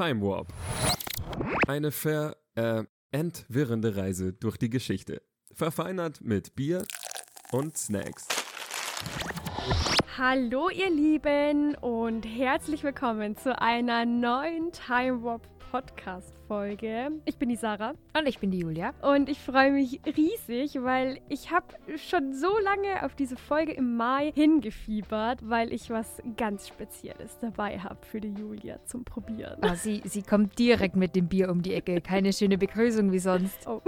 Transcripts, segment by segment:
Time Warp. Eine ver äh, entwirrende Reise durch die Geschichte. Verfeinert mit Bier und Snacks. Hallo ihr Lieben und herzlich willkommen zu einer neuen Time Warp Podcast Folge. Ich bin die Sarah Und ich bin die Julia. und ich freue mich riesig, weil ich habe schon so lange auf diese Folge im Mai hingefiebert, weil ich was ganz Spezielles dabei habe für die Julia zum Probieren. Oh, sie, sie kommt direkt mit dem Bier um die Ecke. Keine schöne Begrüßung wie sonst. Oh.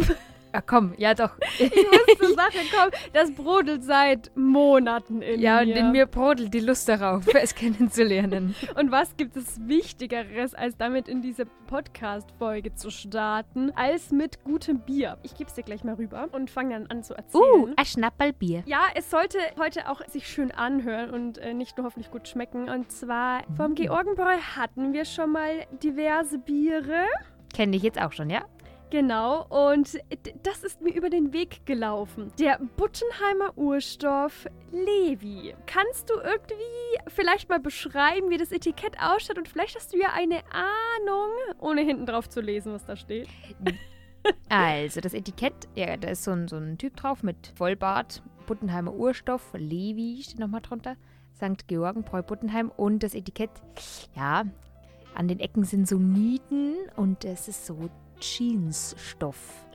Ah, komm, ja doch. Ich muss zur Sache kommen, das brodelt seit Monaten in Ja, und mir. in mir brodelt die Lust darauf, es kennenzulernen. Und was gibt es Wichtigeres, als damit in diese Podcast-Folge zu starten, als mit gutem Bier? Ich gebe es dir gleich mal rüber und fange dann an zu erzählen. Uh, ein Schnapperl Bier. Ja, es sollte heute auch sich schön anhören und äh, nicht nur hoffentlich gut schmecken. Und zwar vom Georgenbräu hatten wir schon mal diverse Biere. Kenne ich jetzt auch schon, ja? Genau, und das ist mir über den Weg gelaufen. Der Buttenheimer Urstoff Levi. Kannst du irgendwie vielleicht mal beschreiben, wie das Etikett ausschaut? Und vielleicht hast du ja eine Ahnung, ohne hinten drauf zu lesen, was da steht. Also, das Etikett, ja, da ist so ein, so ein Typ drauf mit Vollbart, Buttenheimer Urstoff, Levi steht nochmal drunter, St. Georgenbräu Buttenheim und das Etikett, ja, an den Ecken sind so Nieten und es ist so Jeansstoff.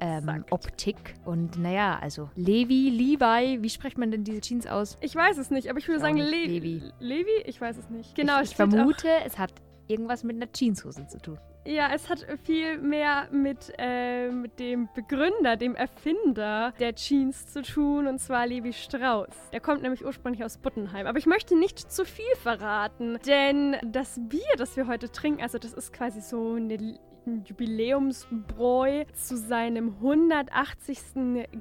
Ähm. Optik und naja, also Levi, Levi, wie spricht man denn diese Jeans aus? Ich weiß es nicht, aber ich würde Auch sagen. Le Levi. Levi. Ich weiß es nicht. Genau, ich, ich vermute, es hat irgendwas mit einer Jeanshose zu tun. Auch, ja, es hat viel mehr mit, äh, mit dem Begründer, dem Erfinder der Jeans zu tun, und zwar Levi Strauss. Der kommt nämlich ursprünglich aus Buttenheim. Aber ich möchte nicht zu viel verraten, denn das Bier, das wir heute trinken, also das ist quasi so eine ein Jubiläumsbräu zu seinem 180.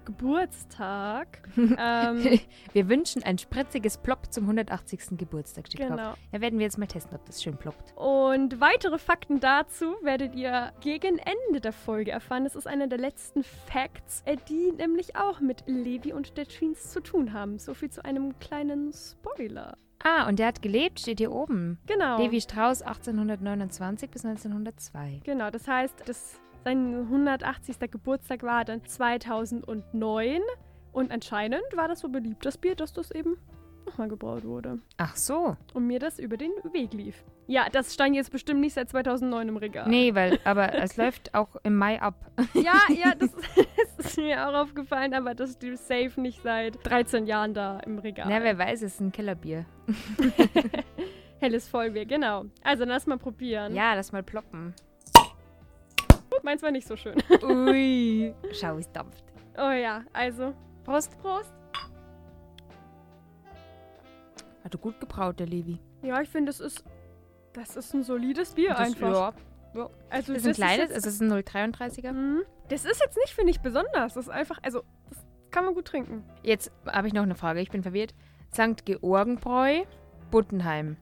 Geburtstag. ähm, Wir wünschen ein spritziges Plopp zum 180. Geburtstag. Steht drauf. genau. Da werden wir jetzt mal testen, ob das schön ploppt. Und weitere Fakten dazu werdet ihr gegen Ende der Folge erfahren. Das ist einer der letzten Facts, äh, die nämlich auch mit Levi und der Jeans zu tun haben. So viel zu einem kleinen Spoiler. Ah, und der hat gelebt, steht hier oben. Genau. Levi Strauss 1829 bis 1902. Genau, das heißt, das, sein 180. Geburtstag war dann 2009. Und anscheinend war das so beliebt, das Bier, dass das eben nochmal gebraut wurde. Ach so. Und mir das über den Weg lief. Ja, das stand jetzt bestimmt nicht seit 2009 im Regal. Nee, weil, aber es läuft auch im Mai ab. Ja, ja, das, das ist mir auch aufgefallen, aber das steht safe nicht seit 13 Jahren da im Regal. Na, wer weiß, es ist ein Kellerbier. Helles Vollbier, genau. Also, lass mal probieren. Ja, lass mal ploppen. Meins war nicht so schön. Ui. Schau, es dampft. Oh ja, also. Prost. Prost. Hat er gut gebraut, der Levi. Ja, ich finde, das ist. Das ist ein solides Bier Das- einfach. Ja, Also, das ist ein kleines, jetzt- also es ist ein 0,33er. Mhm. Das ist jetzt nicht, finde ich, besonders. Das ist einfach, also, das kann man gut trinken. Jetzt habe ich noch eine Frage, ich bin verwirrt. St. Georgenbräu, Buttenheim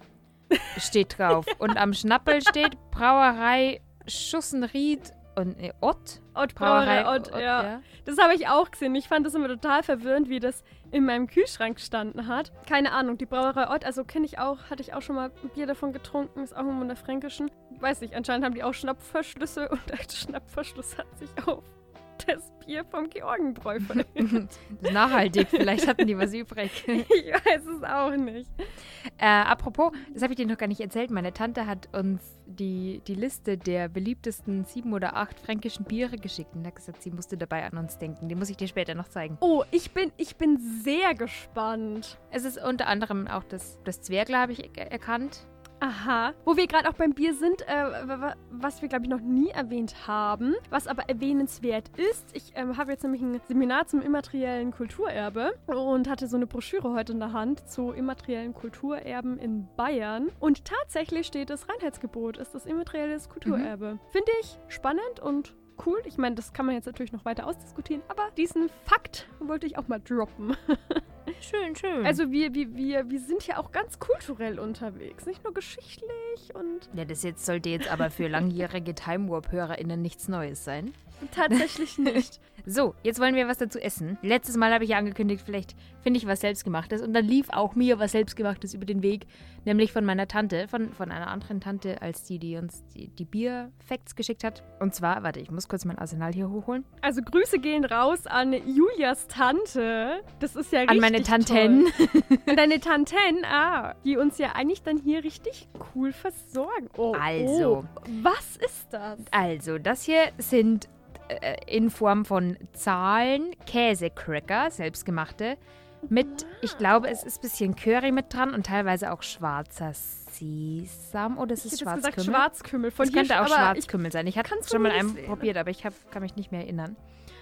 steht drauf. und am Schnappel steht Brauerei Schussenried und äh, Ott. Ott Brauerei, Ott, Ott, ja. Das habe ich auch gesehen. Ich fand das immer total verwirrend, wie das in meinem Kühlschrank gestanden hat. Keine Ahnung, die Brauerei Ott, also kenne ich auch, hatte ich auch schon mal ein Bier davon getrunken, ist auch immer in der Fränkischen. Weiß nicht, anscheinend haben die auch Schnappverschlüsse und der Schnappverschluss hat sich auf das Bier vom Georgenbräu ist nachhaltig, vielleicht hatten die was übrig. ich weiß es auch nicht. Äh, apropos, das habe ich dir noch gar nicht erzählt. Meine Tante hat uns die, die Liste der beliebtesten sieben oder acht fränkischen Biere geschickt und hat gesagt, sie musste dabei an uns denken. Die muss ich dir später noch zeigen. Oh, ich bin, ich bin sehr gespannt. Es ist unter anderem auch das, das Zwergler, habe ich er- erkannt. Aha. Wo wir gerade auch beim Bier sind, äh, wa- wa- was wir, glaube ich, noch nie erwähnt haben, was aber erwähnenswert ist. Ich ähm, habe jetzt nämlich ein Seminar zum immateriellen Kulturerbe und hatte so eine Broschüre heute in der Hand zu immateriellen Kulturerben in Bayern. Und tatsächlich steht das Reinheitsgebot, ist das immaterielles Kulturerbe. Finde ich spannend und cool. Ich meine, das kann man jetzt natürlich noch weiter ausdiskutieren, aber diesen Fakt wollte ich auch mal droppen. Schön, schön. Also wir, wir, wir, wir sind ja auch ganz kulturell unterwegs, nicht nur geschichtlich und ja, das jetzt sollte jetzt aber für langjährige Time Warp-HörerInnen nichts Neues sein. Tatsächlich nicht. So, jetzt wollen wir was dazu essen. Letztes Mal habe ich ja angekündigt, vielleicht finde ich was Selbstgemachtes. Und dann lief auch mir was Selbstgemachtes über den Weg. Nämlich von meiner Tante, von, von einer anderen Tante, als die, die uns die, die Bier-Facts geschickt hat. Und zwar, warte, ich muss kurz mein Arsenal hier hochholen. Also Grüße gehen raus an Julias Tante. Das ist ja An richtig meine Tanten. Toll. An deine Tanten, ah, die uns ja eigentlich dann hier richtig cool versorgen. Oh, Also. oh, was ist das? Also, das hier sind in Form von Zahlen Käsecracker, selbstgemachte. Mit, ich glaube, es ist ein bisschen Curry mit dran und teilweise auch schwarzer Sesam oder ist es jetzt gesagt Schwarzkümmel? Schwarzkümmel. Von Es hier könnte auch Schwarzkümmel sein. Ich habe kann's schon mal einen probiert, aber ich hab, kann mich nicht mehr erinnern.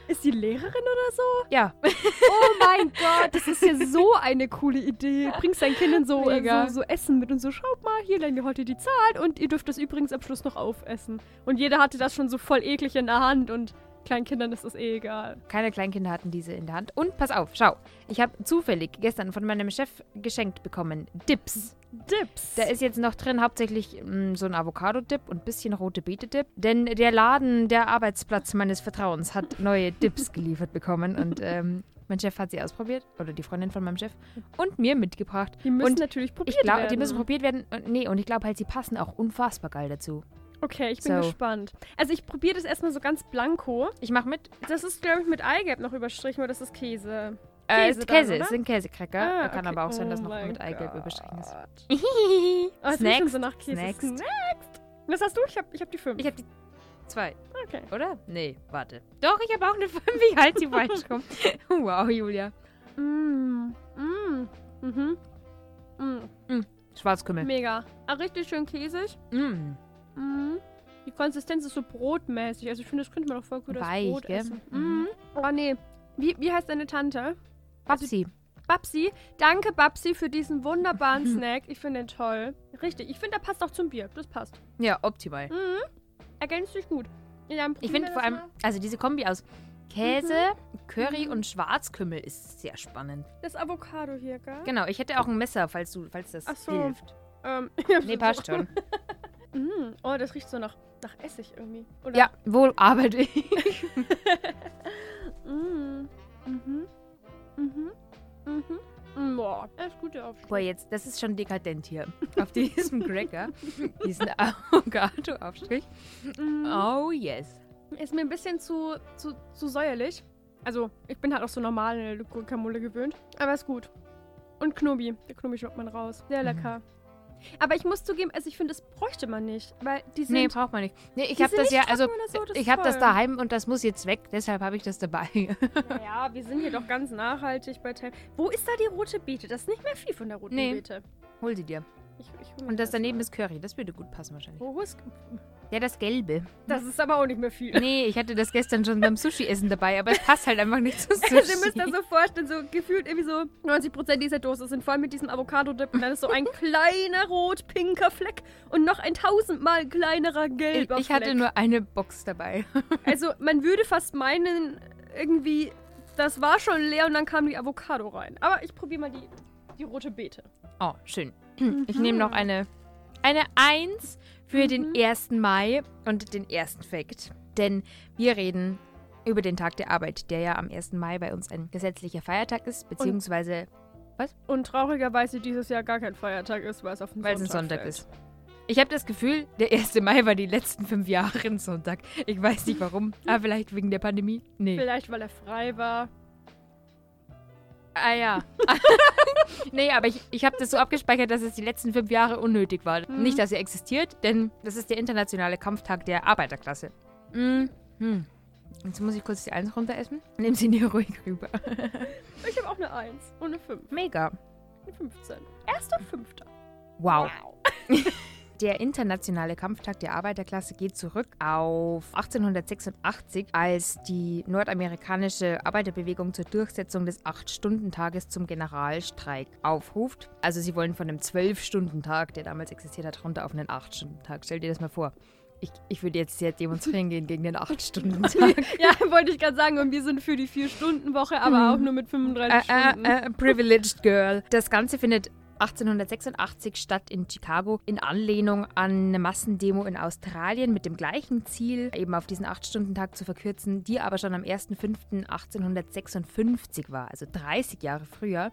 Ist die Lehrerin oder so? Ja, Oh mein Gott, das ist ja so eine coole Idee. Bringst deinen Kindern so, äh, so, so Essen mit und so, schaut mal, hier lernen wir heute die Zahl und ihr dürft das übrigens am Schluss noch aufessen. Und jeder hatte das schon so voll eklig in der Hand und kleinen Kindern ist das eh egal. keine Kleinkinder hatten diese in der Hand. Und pass auf, schau. Ich habe zufällig gestern von meinem Chef geschenkt bekommen Dips. Dips. Da ist jetzt noch drin hauptsächlich mm, so ein Avocado-Dip und ein bisschen rote Beete-Dip. Denn der Laden, der Arbeitsplatz meines Vertrauens, hat neue Dips geliefert bekommen. Und ähm, mein Chef hat sie ausprobiert. Oder die Freundin von meinem Chef. Und mir mitgebracht. die müssen und natürlich probiert Ich glaube, werden. die müssen probiert werden. Und, nee, und ich glaube halt, sie passen auch unfassbar geil dazu. Okay, ich bin So. gespannt. Also ich probiere das erstmal so ganz blanko. Ich mache mit. Das ist, glaube ich, mit Eigelb noch überstrichen oder das ist Käse. Äh, Käse dann, Käse, es sind Käsecracker. Ah, Kann okay. aber auch sein, Oh dass noch mein mit Eigelb Gott. überstrichen ist. Oh, Snacks. so nach Käse. Snacks. Snacks. Was hast du? Ich habe ich hab die fünf. Ich habe die zwei, okay. oder? Nee, warte. Doch, ich habe auch eine 5. Ich halte sie falsch rum. Wow, Julia. Mm. Mm. Mhm. Mm. Schwarzkümmel. Mega. Ah, richtig schön käsig. Mm. Mhm. Die Konsistenz ist so brotmäßig. Also ich finde, das könnte man auch voll gut als Weich, Brot gell? essen. Mhm. Mhm. Oh nee. Wie, wie heißt deine Tante? Babsi. Babsi. Danke, Babsi, für diesen wunderbaren Snack. Ich finde den toll. Richtig. Ich finde, der passt auch zum Bier. Das passt. Ja, optimal. Mhm. Ergänzt sich gut. Ja, Ich finde vor allem, mal. also diese Kombi aus Käse, Curry und Schwarzkümmel ist sehr spannend. Das Avocado hier, gell? Genau, ich hätte auch ein Messer, falls du, falls das Ach so. hilft. Ähm, Nee, passt schon. Mhm. Oh, das riecht so nach, nach Essig irgendwie. Oder? Ja, wohl arbeite ich. Mhm. Mhm. Mhm. Mhm. Boah, das ist gut, der Aufschnitt. Boah, jetzt, das ist schon dekadent hier. Auf diesem Cracker. Diesen Avocado-Aufstrich. Mhm. Oh, yes. Ist mir ein bisschen zu, zu, zu säuerlich. Also, ich bin halt auch so normal in der Guacamole gewöhnt. Aber ist gut. Und Knobi. Der Knobi schmeckt man raus. Sehr Mhm. Aber ich muss zugeben, also ich finde, das bräuchte man nicht. Weil die sind. Nee, braucht man nicht. Nee, ich habe das ja, also so, das ich habe das daheim und das muss jetzt weg, deshalb habe ich das dabei. Ja, wir sind hier doch ganz nachhaltig bei Time. Wo ist da die rote Beete? Das ist nicht mehr viel von der roten Nee. Beete. Hol sie dir. Ich, ich Und das daneben mal. ist Curry, das würde gut passen wahrscheinlich. Wo ist. Ja, das Gelbe. Das ist aber auch nicht mehr viel. Nee, ich hatte das gestern schon beim Sushi-Essen dabei, aber es passt halt einfach nicht zu Sushi. Also ihr müsst das so vorstellen, so gefühlt irgendwie so 90% dieser Dose sind voll mit diesem Avocado-Dip und dann ist so ein kleiner rot-pinker Fleck und noch ein tausendmal kleinerer ich, gelber ich hatte Fleck. nur eine Box dabei. Also man würde fast meinen, irgendwie, das war schon leer und dann kam die Avocado rein. Aber ich probiere mal die, die rote Beete. Oh, schön. Ich nehme noch eine, eine Eins für den 1. Mai und den ersten Fakt. Denn wir reden über den Tag der Arbeit, der ja am 1. Mai bei uns ein gesetzlicher Feiertag ist, beziehungsweise Und traurigerweise dieses Jahr gar kein Feiertag ist, weil es auf den weil es ein Sonntag Sonntag ist. Ich habe das Gefühl, der 1. Mai war die letzten fünf Jahre ein Sonntag. Ich weiß nicht warum, aber vielleicht wegen der Pandemie. Nee. Vielleicht, weil er frei war. Ah ja. nee, aber ich, ich habe das so abgespeichert, dass es die letzten fünf Jahre unnötig war. Mhm. Nicht, dass er existiert, denn das ist der internationale Kampftag der Arbeiterklasse. Mhm. Hm. Jetzt muss ich kurz die Eins runter essen. Nehmen Sie die ruhig rüber. Ich habe auch eine 1 und eine 5. Mega. Eine 15. Erster Fünfter. Wow. Der internationale Kampftag der Arbeiterklasse geht zurück auf 1886, als die nordamerikanische Arbeiterbewegung zur Durchsetzung des 8-Stunden-Tages zum Generalstreik aufruft. Also sie wollen von einem 12-Stunden-Tag, der damals existiert hat, runter auf einen 8-Stunden-Tag. Stell dir das mal vor. Ich, ich würde jetzt sehr demonstrieren gehen gegen den 8-Stunden-Tag. ja, wollte ich gerade sagen. Und wir sind für die 4-Stunden-Woche, aber Mhm. auch nur mit 35 Äh, Stunden. äh, äh, privileged Girl. Das Ganze findet 1886 statt in Chicago in Anlehnung an eine Massendemo in Australien mit dem gleichen Ziel, eben auf diesen 8-Stunden-Tag zu verkürzen, die aber schon am 1.5.1856 war, also 30 Jahre früher.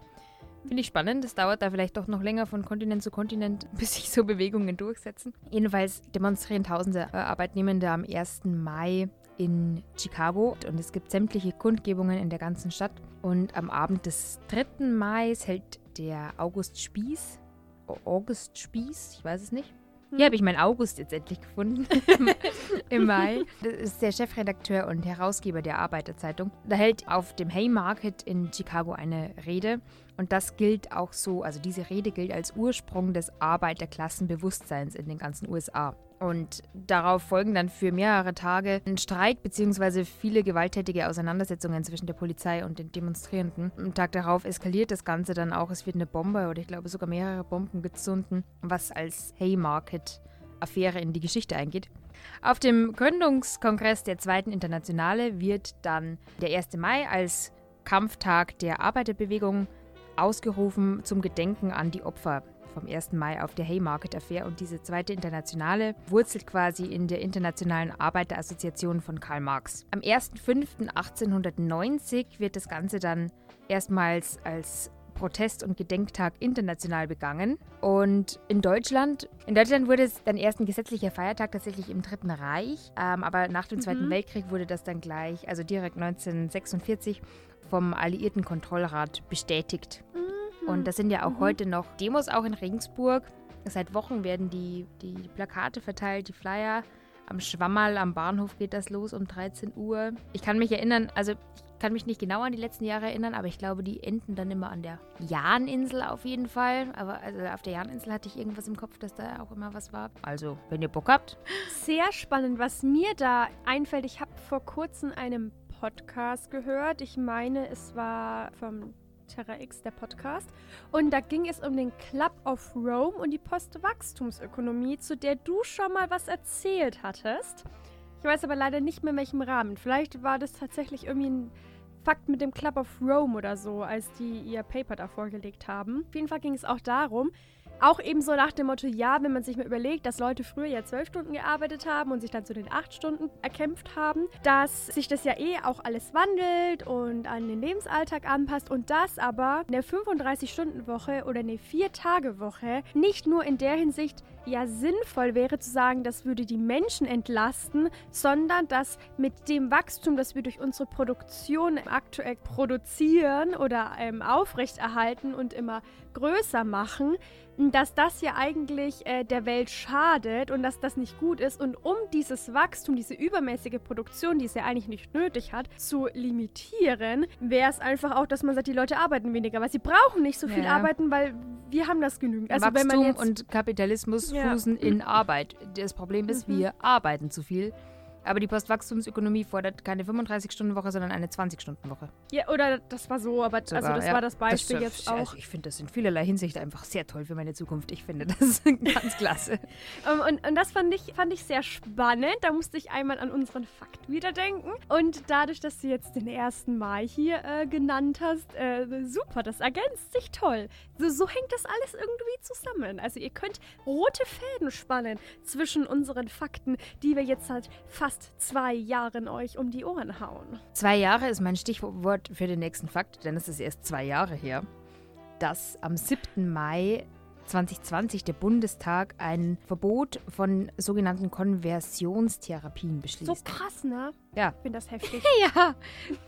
Finde ich spannend. Das dauert da vielleicht doch noch länger von Kontinent zu Kontinent, bis sich so Bewegungen durchsetzen. Jedenfalls demonstrieren tausende äh, Arbeitnehmende am 1. Mai in Chicago und es gibt sämtliche Kundgebungen in der ganzen Stadt. Und am Abend des 3. Mai hält der August Spieß, August Spieß, ich weiß es nicht. Hier habe ich meinen August jetzt endlich gefunden. Im Mai. Das ist der Chefredakteur und Herausgeber der Arbeiterzeitung. Da hält auf dem Haymarket in Chicago eine Rede. Und das gilt auch so, also diese Rede gilt als Ursprung des Arbeiterklassenbewusstseins in den ganzen USA. Und darauf folgen dann für mehrere Tage ein Streik bzw. viele gewalttätige Auseinandersetzungen zwischen der Polizei und den Demonstrierenden. Am Tag darauf eskaliert das Ganze dann auch. Es wird eine Bombe oder ich glaube sogar mehrere Bomben gezündet, was als Haymarket-Affäre in die Geschichte eingeht. Auf dem Gründungskongress der Zweiten Internationale wird dann der 1. Mai als Kampftag der Arbeiterbewegung ausgerufen zum Gedenken an die Opfer vom 1. Mai auf der Haymarket Affair und diese zweite Internationale wurzelt quasi in der Internationalen Arbeiterassoziation von Karl Marx. Am 1.5.1890 wird das Ganze dann erstmals als Protest- und Gedenktag international begangen. Und in Deutschland, in Deutschland wurde es dann erst ein gesetzlicher Feiertag tatsächlich im Dritten Reich, ähm, aber nach dem Zweiten Mhm. Weltkrieg wurde das dann gleich, also direkt 1946, vom Alliierten Kontrollrat bestätigt. Mhm. Und das sind ja auch Mhm. heute noch Demos, auch in Regensburg. Seit Wochen werden die, die Plakate verteilt, die Flyer. Am Schwammerl am Bahnhof geht das los um 13 Uhr. Ich kann mich erinnern, also ich kann mich nicht genau an die letzten Jahre erinnern, aber ich glaube, die enden dann immer an der Jahninsel auf jeden Fall. Aber also auf der Jahninsel hatte ich irgendwas im Kopf, dass da auch immer was war. Also, wenn ihr Bock habt. Sehr spannend, was mir da einfällt. Ich habe vor kurzem einen Podcast gehört. Ich meine, es war vom Terra X, der Podcast. Und da ging es um den Club of Rome und die Postwachstumsökonomie, zu der du schon mal was erzählt hattest. Ich weiß aber leider nicht mehr in welchem Rahmen. Vielleicht war das tatsächlich irgendwie ein Fakt mit dem Club of Rome oder so, als die ihr Paper da vorgelegt haben. Auf jeden Fall ging es auch darum, auch eben so nach dem Motto, ja, wenn man sich mal überlegt, dass Leute früher ja zwölf Stunden gearbeitet haben und sich dann zu den acht Stunden erkämpft haben, dass sich das ja eh auch alles wandelt und an den Lebensalltag anpasst und das aber eine 35-Stunden-Woche oder eine Vier-Tage-Woche nicht nur in der Hinsicht ja sinnvoll wäre zu sagen, das würde die Menschen entlasten, sondern dass mit dem Wachstum, das wir durch unsere Produktion aktuell produzieren oder ähm, aufrechterhalten und immer größer machen, dass das ja eigentlich äh, der Welt schadet und dass das nicht gut ist. Und um dieses Wachstum, diese übermäßige Produktion, die es ja eigentlich nicht nötig hat, zu limitieren, wäre es einfach auch, dass man sagt, die Leute arbeiten weniger, weil sie brauchen nicht so viel Ja. arbeiten, weil wir haben das genügend. Also wenn Wachstum man jetzt und Kapitalismus Ja. fußen in Arbeit. Das Problem ist, Mhm. wir arbeiten zu viel. Aber die Postwachstumsökonomie fordert keine 35-Stunden-Woche, sondern eine 20-Stunden-Woche. ja, oder das war so, aber also Sogar, das ja. war das Beispiel Das- jetzt also auch. Ich finde das in vielerlei Hinsicht einfach sehr toll für meine Zukunft. Ich finde das ganz klasse. Ähm, und, und das fand ich, fand ich sehr spannend. Da musste ich einmal an unseren Fakt wieder denken. Und dadurch, dass du jetzt den 1. Mai hier äh, genannt hast, äh, super, das ergänzt sich toll. So, so hängt das alles irgendwie zusammen. Also ihr könnt rote Fäden spannen zwischen unseren Fakten, die wir jetzt seit fast zwei Jahren euch um die Ohren hauen. Zwei Jahre ist mein Stichwort für den nächsten Fakt, denn es ist erst zwei Jahre her, dass am 7. Mai 2020 der Bundestag ein Verbot von sogenannten Konversionstherapien So beschließt. krass, ne? Ja. Ich finde das heftig. Ja,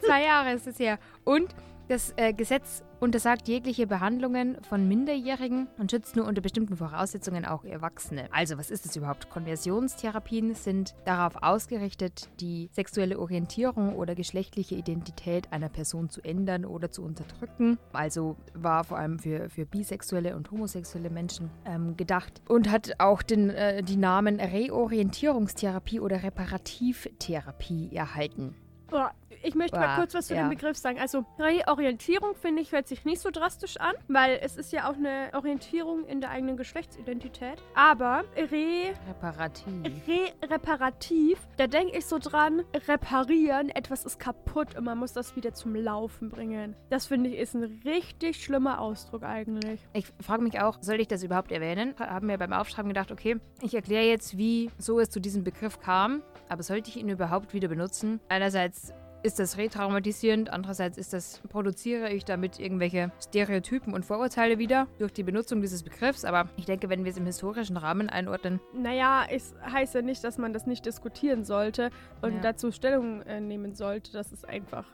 zwei Jahre ist es her. Und das äh, Gesetz untersagt jegliche Behandlungen von Minderjährigen und schützt nur unter bestimmten Voraussetzungen auch Erwachsene. Also, was ist das überhaupt? Konversionstherapien sind darauf ausgerichtet, die sexuelle Orientierung oder geschlechtliche Identität einer Person zu ändern oder zu unterdrücken. Also war vor allem für, für bisexuelle und homosexuelle Menschen ähm, gedacht und hat auch den, äh, die Namen Reorientierungstherapie oder Reparativtherapie erhalten. Oh, ich möchte mal Boah, kurz was zu ja. dem Begriff sagen. Also Reorientierung, finde ich, hört sich nicht so drastisch an, weil es ist ja auch eine Orientierung in der eigenen Geschlechtsidentität. Aber re, Reparativ. re reparativ, da denke ich so dran, reparieren, etwas ist kaputt und man muss das wieder zum Laufen bringen. Das finde ich ist ein richtig schlimmer Ausdruck eigentlich. Ich frage mich auch, soll ich das überhaupt erwähnen? Haben mir beim Aufschreiben gedacht, okay, ich erkläre jetzt, wie so es zu diesem Begriff kam, aber sollte ich ihn überhaupt wieder benutzen? Einerseits ist das retraumatisierend, andererseits ist das, produziere ich damit irgendwelche Stereotypen und Vorurteile wieder durch die Benutzung dieses Begriffs, aber ich denke, wenn wir es im historischen Rahmen einordnen, Naja, es heißt ja nicht, dass man das nicht diskutieren sollte und Ja. dazu Stellung äh, nehmen sollte, dass es einfach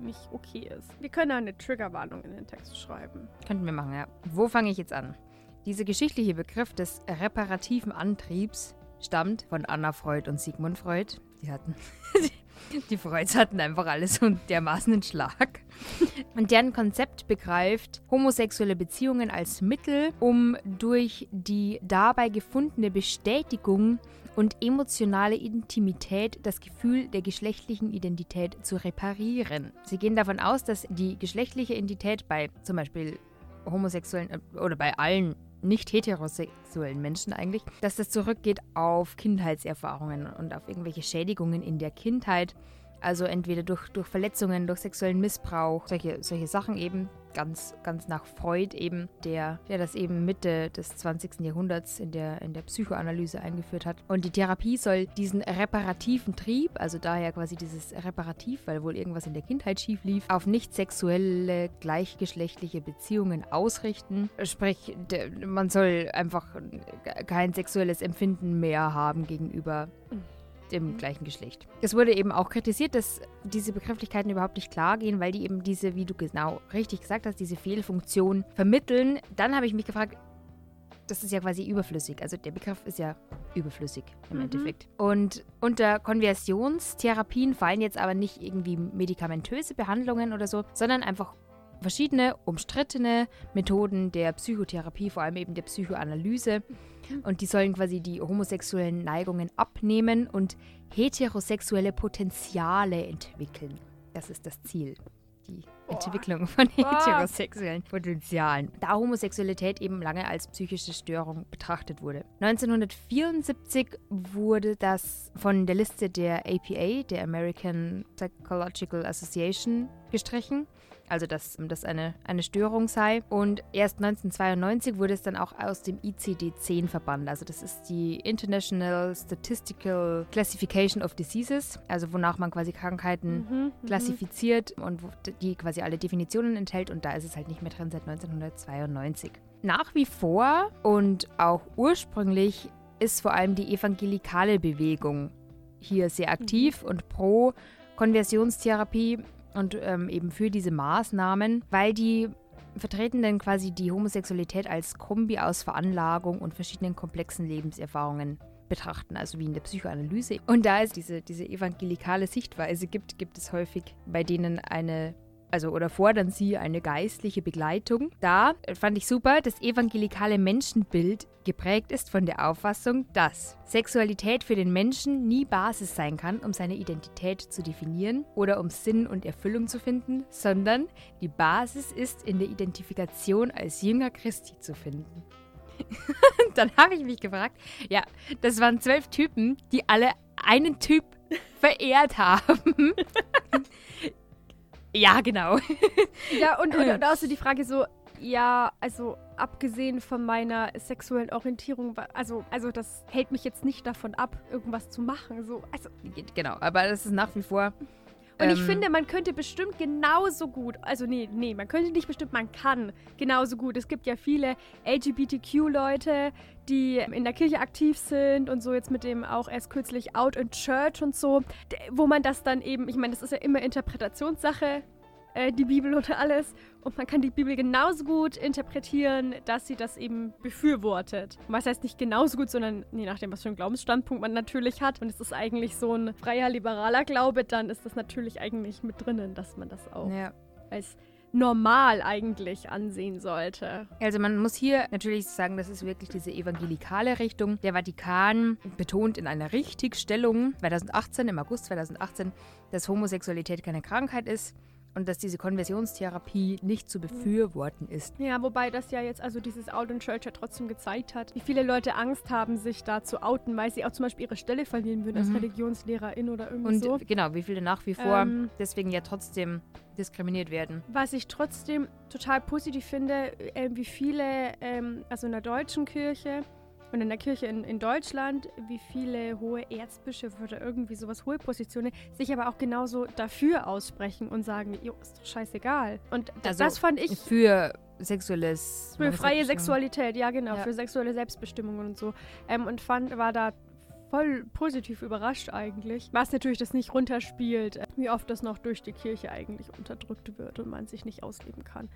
nicht okay ist. Wir können eine Triggerwarnung in den Text schreiben. könnten wir machen, ja. Wo fange ich jetzt an? Dieser geschichtliche Begriff des reparativen Antriebs stammt von Anna Freud und Sigmund Freud. Die hatten, die Freuds hatten einfach alles einen dermaßen einen Schlag. Und deren Konzept begreift homosexuelle Beziehungen als Mittel, um durch die dabei gefundene Bestätigung und emotionale Intimität das Gefühl der geschlechtlichen Identität zu reparieren. Sie gehen davon aus, dass die geschlechtliche Identität bei zum Beispiel homosexuellen äh, oder bei allen nicht heterosexuellen Menschen eigentlich, dass das zurückgeht auf Kindheitserfahrungen und auf irgendwelche Schädigungen in der Kindheit. Also entweder durch, durch Verletzungen, durch sexuellen Missbrauch, solche, solche Sachen eben, ganz, ganz nach Freud eben, der, der das eben Mitte des 20. Jahrhunderts in der, in der Psychoanalyse eingeführt hat. Und die Therapie soll diesen reparativen Trieb, also daher quasi dieses Reparativ, weil wohl irgendwas in der Kindheit schief lief, auf nicht sexuelle, gleichgeschlechtliche Beziehungen ausrichten. Sprich, man soll einfach kein sexuelles Empfinden mehr haben gegenüber dem gleichen Geschlecht. Es wurde eben auch kritisiert, dass diese Begrifflichkeiten überhaupt nicht klar gehen, weil die eben diese, wie du genau richtig gesagt hast, diese Fehlfunktion vermitteln. Dann habe ich mich gefragt, das ist ja quasi überflüssig. Also der Begriff ist ja überflüssig im Mhm. Endeffekt. Und unter Konversionstherapien fallen jetzt aber nicht irgendwie medikamentöse Behandlungen oder so, sondern einfach verschiedene umstrittene Methoden der Psychotherapie, vor allem eben der Psychoanalyse. Und die sollen quasi die homosexuellen Neigungen abnehmen und heterosexuelle Potenziale entwickeln. Das ist das Ziel. Die Boah. Entwicklung von heterosexuellen Potenzialen. Da Homosexualität eben lange als psychische Störung betrachtet wurde. 1974 wurde das von der Liste der APA, der American Psychological Association, gestrichen. Also, dass das eine, eine Störung sei. Und erst 1992 wurde es dann auch aus dem ICD-10 verbannt. Also, das ist die International Statistical Classification of Diseases, also wonach man quasi Krankheiten Mhm, mhm. klassifiziert und die quasi alle Definitionen enthält und da ist es halt nicht mehr drin seit 1992. Nach wie vor und auch ursprünglich ist vor allem die evangelikale Bewegung hier sehr aktiv und pro Konversionstherapie und ähm, eben für diese Maßnahmen, weil die vertreten dann quasi die Homosexualität als Kombi aus Veranlagung und verschiedenen komplexen Lebenserfahrungen betrachten, also wie in der Psychoanalyse. Und da es diese, diese evangelikale Sichtweise gibt, gibt es häufig bei denen eine, also oder fordern sie eine geistliche Begleitung. Da fand ich super, das evangelikale Menschenbild geprägt ist von der Auffassung, dass Sexualität für den Menschen nie Basis sein kann, um seine Identität zu definieren oder um Sinn und Erfüllung zu finden, sondern die Basis ist in der Identifikation als Jünger Christi zu finden. Dann habe ich mich gefragt, ja, das waren zwölf Typen, die alle einen Typ verehrt haben. ja, genau. Ja, und, und, und außer die Frage so, ja, also abgesehen von meiner sexuellen Orientierung, also, also das hält mich jetzt nicht davon ab, irgendwas zu machen. So, also, Genau, aber das ist nach wie vor. und ich ähm, finde, man könnte bestimmt genauso gut, also nee, nee, man könnte nicht bestimmt, man kann genauso gut. Es gibt ja viele LGBTQ-Leute, die in der Kirche aktiv sind und so jetzt mit dem auch erst kürzlich Out in Church und so, wo man das dann eben, ich meine, das ist ja immer Interpretationssache, äh, die Bibel und alles. Und man kann die Bibel genauso gut interpretieren, dass sie das eben befürwortet. Was heißt nicht genauso gut, sondern je nachdem, was für einen Glaubensstandpunkt man natürlich hat. Und es ist eigentlich so ein freier, liberaler Glaube, dann ist das natürlich eigentlich mit drinnen, dass man das auch Ja. als normal eigentlich ansehen sollte. Also man muss hier natürlich sagen, das ist wirklich diese evangelikale Richtung. Der Vatikan betont in einer Richtigstellung 2018, im August 2018, dass Homosexualität keine Krankheit ist und dass diese Konversionstherapie nicht zu befürworten ist. Ja, wobei das ja jetzt, also dieses Out in Church ja trotzdem gezeigt hat, wie viele Leute Angst haben, sich da zu outen, weil sie auch zum Beispiel ihre Stelle verlieren würden Mhm. als Religionslehrerin oder irgendwie Und so. genau, wie viele nach wie vor Ähm, deswegen ja trotzdem diskriminiert werden. Was ich trotzdem total positiv finde, äh, wie viele, ähm, also in der deutschen Kirche und in der Kirche in, in Deutschland, wie viele hohe Erzbischöfe oder irgendwie sowas, hohe Positionen, sich aber auch genauso dafür aussprechen und sagen, jo, ist doch scheißegal. Und Also das fand ich Für sexuelles. für freie Selbstbestimmung. Sexualität, ja genau, Ja. für sexuelle Selbstbestimmung und so. Ähm, und fand, war da voll positiv überrascht eigentlich. Was natürlich das nicht runterspielt, äh, wie oft das noch durch die Kirche eigentlich unterdrückt wird und man sich nicht ausleben kann.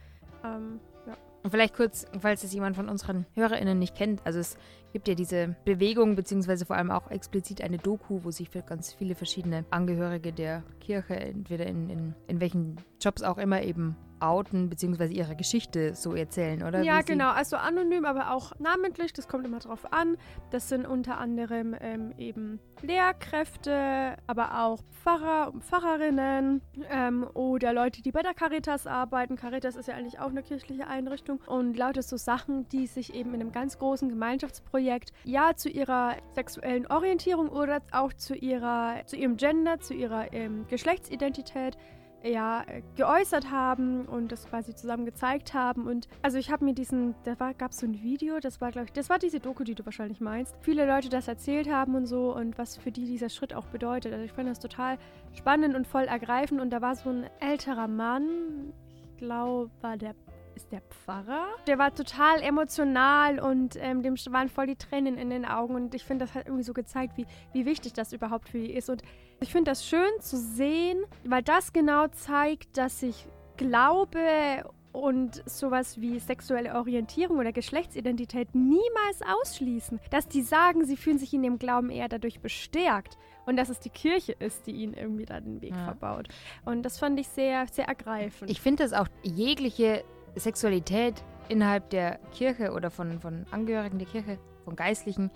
Ähm, ja. Und vielleicht kurz, falls es jemand von unseren HörerInnen nicht kennt. Also es gibt ja diese Bewegung, beziehungsweise vor allem auch explizit eine Doku, wo sich für ganz viele verschiedene Angehörige der Kirche, entweder in, in, in welchen Jobs auch immer, eben outen, beziehungsweise ihre Geschichte so erzählen, oder? Ja, genau. Also anonym, aber auch namentlich. Das kommt immer drauf an. Das sind unter anderem ähm, eben Lehrkräfte, aber auch Pfarrer und Pfarrerinnen ähm, oder Leute, die bei der Caritas arbeiten. Caritas ist ja eigentlich auch eine kirchliche Einrichtung. Und lauter so Sachen, die sich eben in einem ganz großen Gemeinschaftsprojekt ja zu ihrer sexuellen Orientierung oder auch zu ihrer, zu ihrem Gender, zu ihrer ähm, Geschlechtsidentität ja, geäußert haben und das quasi zusammen gezeigt haben. Und also ich habe mir diesen, da gab es so ein Video, das war, glaube ich, das war diese Doku, die du wahrscheinlich meinst. Viele Leute das erzählt haben und so und was für die dieser Schritt auch bedeutet. Also ich fand das total spannend und voll ergreifend. Und da war so ein älterer Mann, ich glaube, war der ist der Pfarrer. Der war total emotional und ähm, dem waren voll die Tränen in den Augen. Und ich finde, das hat irgendwie so gezeigt, wie, wie wichtig das überhaupt für ihn ist. Und ich finde das schön zu sehen, weil das genau zeigt, dass ich glaube und sowas wie sexuelle Orientierung oder Geschlechtsidentität niemals ausschließen. Dass die sagen, sie fühlen sich in dem Glauben eher dadurch bestärkt und dass es die Kirche ist, die ihnen irgendwie da den Weg Ja. verbaut. Und das fand ich sehr, sehr ergreifend. Ich finde, dass auch jegliche Sexualität innerhalb der Kirche oder von, von Angehörigen der Kirche, von Geistlichen,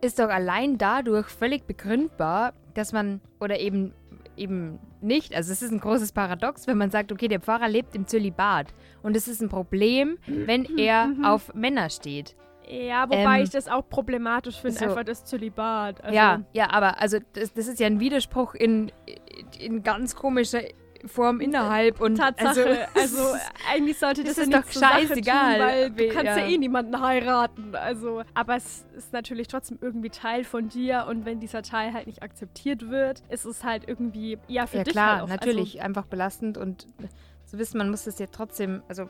ist doch allein dadurch völlig begründbar, dass man oder eben eben nicht, also es ist ein großes Paradox, wenn man sagt, okay, der Pfarrer lebt im Zölibat und es ist ein Problem, wenn er Mhm. auf Männer steht. ja, wobei ähm, ich das auch problematisch finde, so. einfach das Zölibat. Also, ja, ja, aber also das, das ist ja ein Widerspruch in, in ganz komischer Form innerhalb und Tatsache. Also, also, eigentlich sollte das, das ja doch scheißegal, Tun, weil du kannst ja. ja. eh niemanden heiraten. Also, aber es ist natürlich trotzdem irgendwie Teil von dir und wenn dieser Teil halt nicht akzeptiert wird, ist es halt irgendwie ja für ja dich klar, halt natürlich einfach belastend und zu wissen, man muss das ja trotzdem, also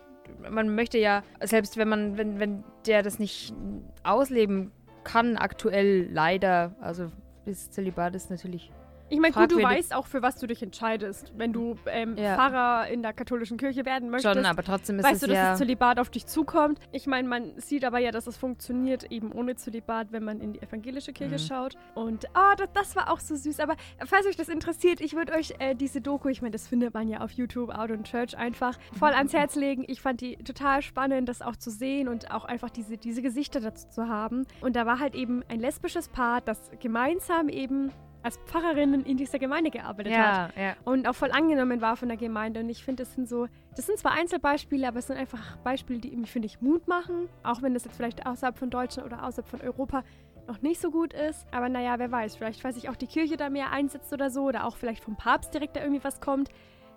man möchte ja, selbst wenn man, wenn, wenn der das nicht ausleben kann, aktuell leider, also das Zölibat ist natürlich Ich meine, gut, du weißt auch, für was du dich entscheidest. Wenn du ähm, Ja. Pfarrer in der katholischen Kirche werden möchtest, schon, aber trotzdem ist weißt es du, dass ja, das Zölibat auf dich zukommt. Ich meine, man sieht aber ja, dass es funktioniert eben ohne Zölibat, wenn man in die evangelische Kirche Mhm. schaut. Und ah, das, das war auch so süß. Aber falls euch das interessiert, ich würde euch äh, diese Doku, ich meine, das findet man ja auf YouTube, Out in Church, einfach voll ans Herz legen. Ich fand die total spannend, das auch zu sehen und auch einfach diese, diese Gesichter dazu zu haben. Und da war halt eben ein lesbisches Paar, das gemeinsam eben als Pfarrerinnen in dieser Gemeinde gearbeitet hat ja, ja. und auch voll angenommen war von der Gemeinde. Und ich finde, das sind so, das sind zwar Einzelbeispiele, aber es sind einfach Beispiele, die irgendwie, finde ich, Mut machen. Auch wenn das jetzt vielleicht außerhalb von Deutschland oder außerhalb von Europa noch nicht so gut ist. Aber naja, wer weiß, vielleicht weiß ich auch die Kirche da mehr einsetzt oder so. Oder auch vielleicht vom Papst direkt da irgendwie was kommt.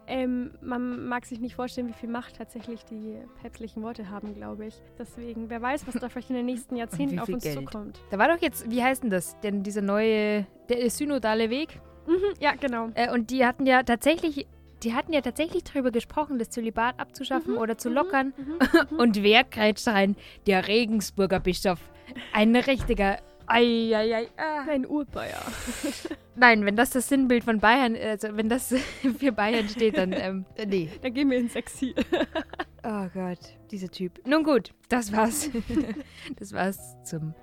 Ähm, man mag sich nicht vorstellen, wie viel Macht tatsächlich die päpstlichen Worte haben, glaube ich. Deswegen, wer weiß, was da vielleicht in den nächsten Jahrzehnten auf uns Geld. zukommt. Da war doch jetzt, wie heißt denn das? Denn dieser neue, der synodale Weg. Mhm, ja, genau. Äh, und die hatten ja tatsächlich, die hatten ja tatsächlich darüber gesprochen, das Zölibat abzuschaffen oder zu lockern. Mhm. Und wer grätscht rein? Der Regensburger Bischof. Ein richtiger. Eieiei. Ah. Ein Urbayer. Nein, wenn das das Sinnbild von Bayern, also wenn das für Bayern steht, dann ähm, äh, nee. Dann gehen wir ins Exil. Oh Gott, dieser Typ. Nun gut, das war's. das war's zum,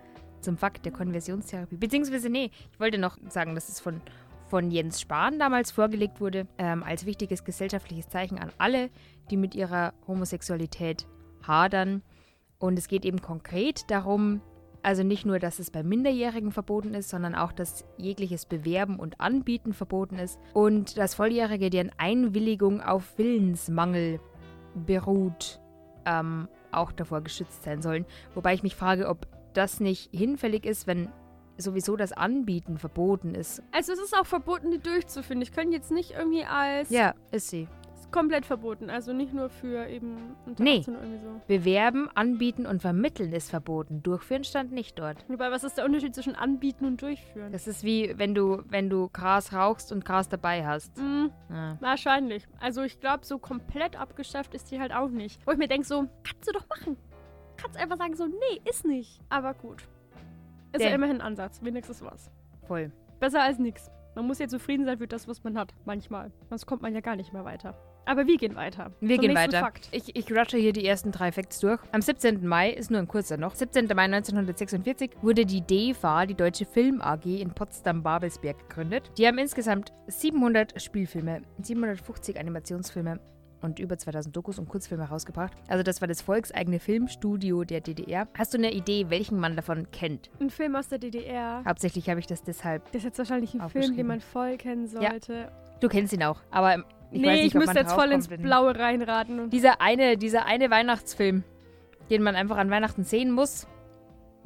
zum Fakt der Konversionstherapie. Beziehungsweise, nee, ich wollte noch sagen, dass es von von Jens Spahn damals vorgelegt wurde, ähm, als wichtiges gesellschaftliches Zeichen an alle, die mit ihrer Homosexualität hadern. Und es geht eben konkret darum, also nicht nur, dass es bei Minderjährigen verboten ist, sondern auch, dass jegliches Bewerben und Anbieten verboten ist und dass Volljährige, deren Einwilligung auf Willensmangel beruht, ähm, auch davor geschützt sein sollen. Wobei ich mich frage, ob das nicht hinfällig ist, wenn sowieso das Anbieten verboten ist. Also es ist auch verboten, die durchzuführen. Ich könnte jetzt nicht irgendwie als Ja, ist sie. Ist komplett verboten. Also nicht nur für eben unter Nee. 18 oder irgendwie so. Bewerben, anbieten und vermitteln ist verboten. Durchführen stand nicht dort. Wobei, was ist der Unterschied zwischen anbieten und durchführen? Das ist wie wenn du, wenn du Gras rauchst und Gras dabei hast. Mm, Ja. wahrscheinlich. Also ich glaube, so komplett abgeschafft ist die halt auch nicht. Wo ich mir denke, so, kannst du doch machen. Kannst einfach sagen, so, nee, ist nicht. Aber gut. Ist ja Der- immerhin ein Ansatz. Wenigstens was. Voll. Besser als nichts. Man muss ja zufrieden sein für das, was man hat. Manchmal. Sonst kommt man ja gar nicht mehr weiter. Aber wir gehen weiter. Wir Zum gehen weiter. Fakt. Ich, ich rutsche hier die ersten drei Facts durch. Am 17. Mai, ist nur ein kurzer noch, 17. Mai 1946 wurde die DEFA, die Deutsche Film AG, in Potsdam-Babelsberg gegründet. Die haben insgesamt 700 Spielfilme, 750 Animationsfilme und über 2000 Dokus und Kurzfilme rausgebracht. Also das war das volkseigene Filmstudio der DDR. Hast du eine Idee, welchen man davon kennt? Ein Film aus der DDR. Hauptsächlich habe ich das deshalb. Das ist jetzt wahrscheinlich ein Film, den man voll kennen Ja. sollte. Du kennst ihn auch, aber ich nee, nicht, ich müsste jetzt voll ins Blaue reinraten. Dieser eine, dieser eine Weihnachtsfilm, den man einfach an Weihnachten sehen muss.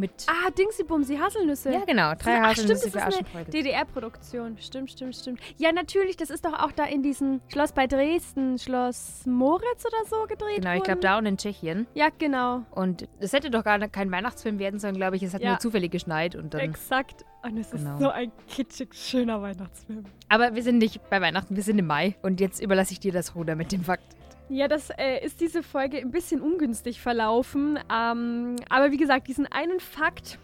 Mit. ah, Dingsy Bumsy, Haselnüsse. ja, genau. Drei Ach, Haselnüsse stimmt, für das ist eine Aschenbrödel. DDR-Produktion. Stimmt, stimmt, stimmt. Ja, natürlich, das ist doch auch da in diesem Schloss bei Dresden, Schloss Moritz oder so gedreht Genau, ich glaube da und in Tschechien. Ja, genau. Und es hätte doch gar kein Weihnachtsfilm werden sollen, glaube ich. Es hat Ja. nur zufällig geschneit und dann. Exakt. Und es Genau. ist so ein kitschig schöner Weihnachtsfilm. Aber wir sind nicht bei Weihnachten, wir sind im Mai. Und jetzt überlasse ich dir das Ruder mit dem Fakt. Ja, das äh, ist diese Folge ein bisschen ungünstig verlaufen. Ähm, aber wie gesagt, diesen einen Fakt,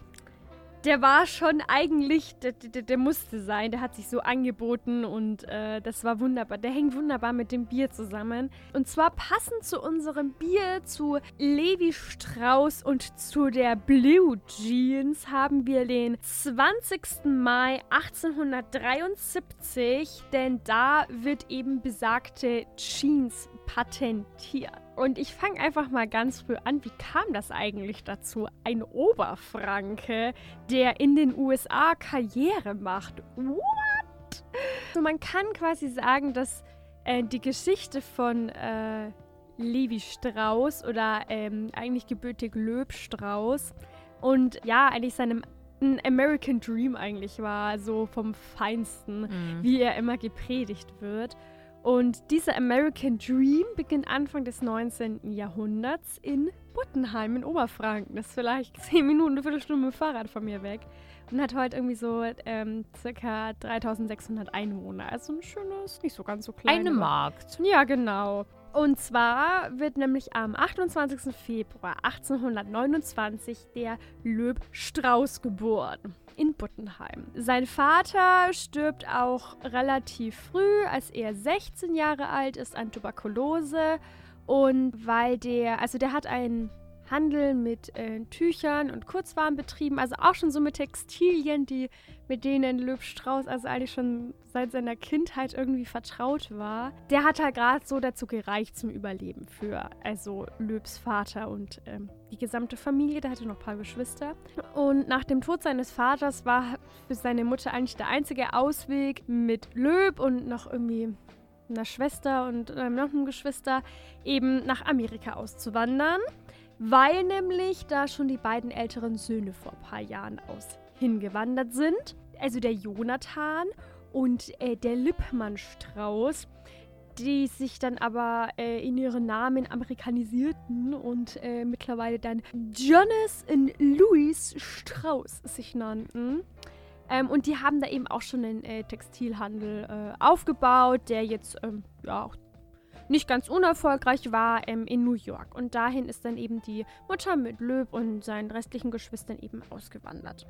der war schon eigentlich, der, der, der musste sein. Der hat sich so angeboten und äh, das war wunderbar. Der hängt wunderbar mit dem Bier zusammen. Und zwar passend zu unserem Bier, zu Levi Strauss und zu der Blue Jeans haben wir den 20. Mai 1873, denn da wird eben besagte Jeans patentiert. Und ich fange einfach mal ganz früh an. Wie kam das eigentlich dazu? Ein Oberfranke, der in den USA Karriere macht. What? So, man kann quasi sagen, dass äh, die Geschichte von äh, Levi Strauss oder ähm, eigentlich gebürtig Löb Strauss und ja, eigentlich seinem ein American Dream eigentlich war, so vom Feinsten wie er immer gepredigt wird. Und dieser American Dream beginnt Anfang des 19. Jahrhunderts in Buttenheim in Oberfranken. Das ist vielleicht 10 Minuten, eine Viertelstunde mit dem Fahrrad von mir weg. Und hat heute irgendwie so ähm, circa 3600 Einwohner. Also ein schönes, nicht so ganz so klein. Eine Markt. ja, genau. Und zwar wird nämlich am 28. Februar 1829 der Löb Strauß geboren in Buttenheim. Sein Vater stirbt auch relativ früh, als er 16 Jahre alt ist, an Tuberkulose. Und weil der, also der hat einen Handel mit äh, Tüchern und Kurzwaren betrieben, also auch schon so mit Textilien, die mit denen Löb Strauß also eigentlich schon seit seiner Kindheit irgendwie vertraut war. Der hat halt gerade so dazu gereicht zum Überleben für also Löbs Vater und ähm, die gesamte Familie. Der hatte noch ein paar Geschwister. Und nach dem Tod seines Vaters war für seine Mutter eigentlich der einzige Ausweg mit Löb und noch irgendwie einer Schwester und ähm, noch einem Geschwister eben nach Amerika auszuwandern, weil nämlich da schon die beiden älteren Söhne vor ein paar Jahren aus hingewandert sind. Also der Jonathan und äh, der Lippmann Strauß, die sich dann aber äh, in ihren Namen amerikanisierten und äh, mittlerweile dann Jonas und Louis Strauß sich nannten. Ähm, und die haben da eben auch schon einen äh, Textilhandel äh, aufgebaut, der jetzt ähm, ja auch nicht ganz unerfolgreich war ähm, in New York. Und dahin ist dann eben die Mutter mit Löb und seinen restlichen Geschwistern eben ausgewandert.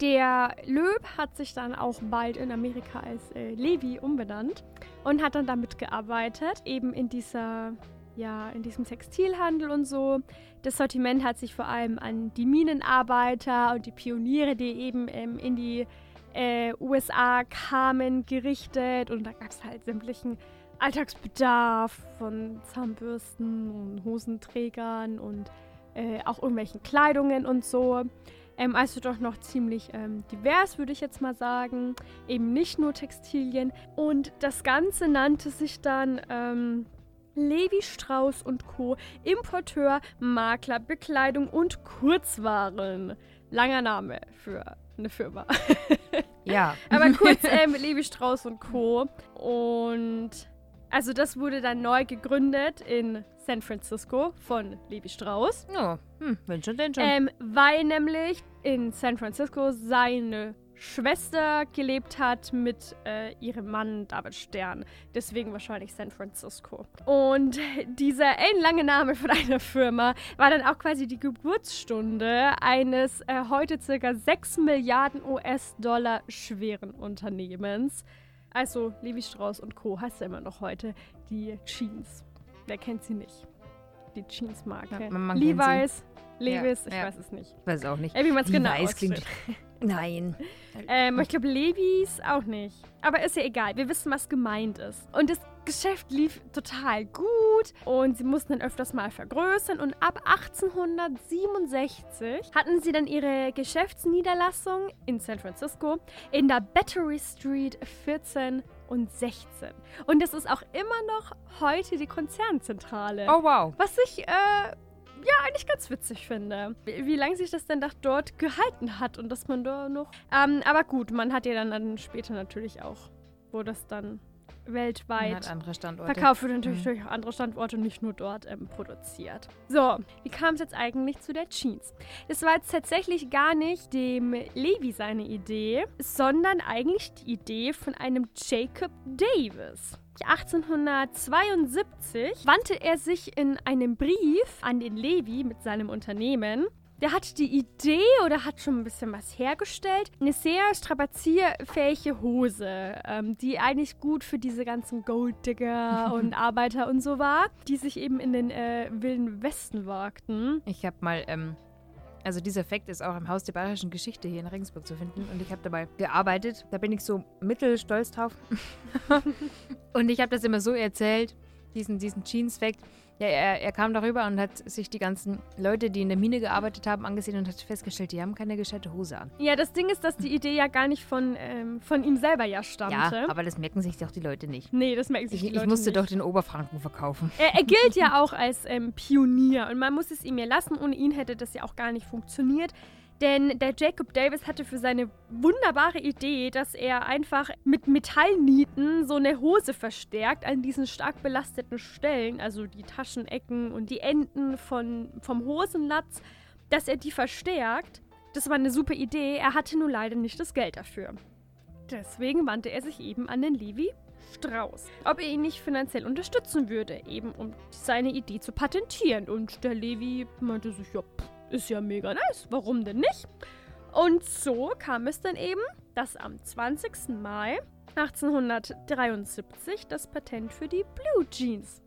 Der Löb hat sich dann auch bald in Amerika als äh, Levi umbenannt und hat dann damit gearbeitet, eben in dieser, ja, in diesem Textilhandel und so. Das Sortiment hat sich vor allem an die Minenarbeiter und die Pioniere, die eben ähm, in die äh, USA kamen, gerichtet und da gab es halt sämtlichen Alltagsbedarf von Zahnbürsten und Hosenträgern und äh, auch irgendwelchen Kleidungen und so. Ähm, also doch noch ziemlich ähm, divers, würde ich jetzt mal sagen. Eben nicht nur Textilien. Und das Ganze nannte sich dann ähm, Levi Strauss und Co. Importeur, Makler, Bekleidung und Kurzwaren. Langer Name für eine Firma. Ja. Aber kurz ähm, Levi Strauss und Co. Und also das wurde dann neu gegründet in San Francisco von Levi Strauss. Ja, hm, wenn schon, denn schon. Ähm, weil nämlich in San Francisco seine Schwester gelebt hat mit äh, ihrem Mann David Stern. Deswegen wahrscheinlich San Francisco. Und dieser ellenlange Name von einer Firma war dann auch quasi die Geburtsstunde eines äh, heute circa 6 Milliarden US-Dollar schweren Unternehmens. Also Levi Strauss und Co. heißt ja immer noch heute die Jeans. Wer kennt sie nicht? Die Jeans-Marke. Ja, man- Levi's, Levis, Ja, ich ja. weiß es nicht. Weiß auch nicht. Äh, wie man es genau klingt-. Nein. Ähm, ich glaube, Levis auch nicht. Aber ist ja egal. Wir wissen, was gemeint ist. Und das Geschäft lief total gut und sie mussten dann öfters mal vergrößern. Und ab 1867 hatten sie dann ihre Geschäftsniederlassung in San Francisco in der Battery Street 14 und 16. Und das ist auch immer noch heute die Konzernzentrale. Oh, wow. Was ich, äh, ja, eigentlich ganz witzig finde. Wie, wie lange sich das denn doch dort gehalten hat und dass man da noch. Ähm, aber gut, man hat ja dann, dann später natürlich auch, wo das dann Man weltweit hat andere Standorte. verkauft wird, natürlich Mhm. durch andere Standorte und nicht nur dort ähm, produziert. So, wie kam es jetzt eigentlich zu der Jeans? Das war jetzt tatsächlich gar nicht dem Levi seine Idee, sondern eigentlich die Idee von einem Jacob Davis. 1872 wandte er sich in einem Brief an den Levi mit seinem Unternehmen. Der hat die Idee oder hat schon ein bisschen was hergestellt. Eine sehr strapazierfähige Hose, ähm, die eigentlich gut für diese ganzen Golddigger und Arbeiter und so war, die sich eben in den äh, wilden Westen wagten. Ich habe mal, ähm, also dieser Fakt ist auch im Haus der Bayerischen Geschichte hier in Regensburg zu finden und ich habe dabei gearbeitet. Da bin ich so mittelstolz drauf. und ich habe das immer so erzählt, diesen, diesen Jeans-Fact. Ja, er, er kam darüber und hat sich die ganzen Leute, die in der Mine gearbeitet haben, angesehen und hat festgestellt, die haben keine gescheite Hose an. Ja, das Ding ist, dass die Idee ja gar nicht von, ähm, von ihm selber ja stammte. Ja, aber das merken sich doch die Leute nicht. nee, das merken sich Ich, die ich Leute musste nicht. doch den Oberfranken verkaufen. Er, er gilt ja auch als ähm, Pionier und man muss es ihm ja lassen. Ohne ihn hätte das ja auch gar nicht funktioniert. Denn der Jacob Davis hatte für seine wunderbare Idee, dass er einfach mit Metallnieten so eine Hose verstärkt an diesen stark belasteten Stellen, also die Taschenecken und die Enden von, vom Hosenlatz, dass er die verstärkt. Das war eine super Idee. Er hatte nur leider nicht das Geld dafür. Deswegen wandte er sich eben an den Levi Strauß, ob er ihn nicht finanziell unterstützen würde, eben um seine Idee zu patentieren. Und der Levi meinte sich, ja, pff, ist ja mega nice, warum denn nicht? Und so kam es dann eben, dass am 20. Mai 1873 das Patent für die Blue Jeans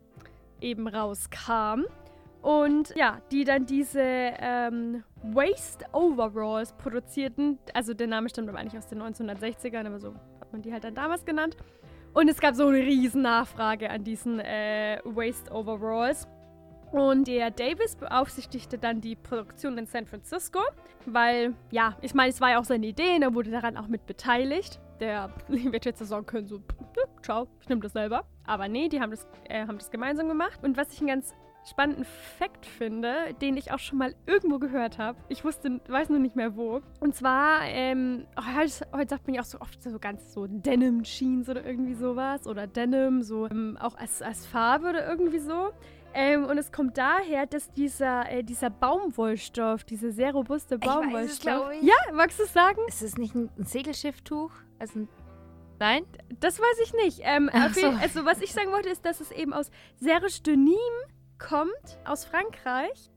eben rauskam. Und ja, die dann diese ähm, Waist Overalls produzierten. Also der Name stammt aber eigentlich aus den 1960ern, aber so hat man die halt dann damals genannt. Und es gab so eine riesen Nachfrage an diesen äh, Waist Overalls. Und der Davis beaufsichtigte dann die Produktion in San Francisco, weil, ja, ich meine, es war ja auch seine Idee und er wurde daran auch mit beteiligt. Der wird jetzt sagen können, so, ciao, ich nehme das selber. Aber nee, die haben das, äh, haben das gemeinsam gemacht. Und was ich einen ganz spannenden Fakt finde, den ich auch schon mal irgendwo gehört habe. Ich wusste, weiß nur nicht mehr wo. Und zwar, ähm, heute, heute sagt man ja auch so oft so ganz so Denim-Jeans oder irgendwie sowas. Oder Denim, so ähm, auch als, als Farbe oder irgendwie so. Ähm, und es kommt daher, dass dieser, äh, dieser Baumwollstoff, dieser sehr robuste Ich weiß es, Baumwollstoff. ich. Ja, magst du es sagen? Ist es nicht ein, ein Segelschifftuch? Also ein Nein? Das weiß ich nicht. Ähm, so. Also, was ich sagen wollte, ist, dass es eben aus Serge de Nîmes kommt, aus Frankreich.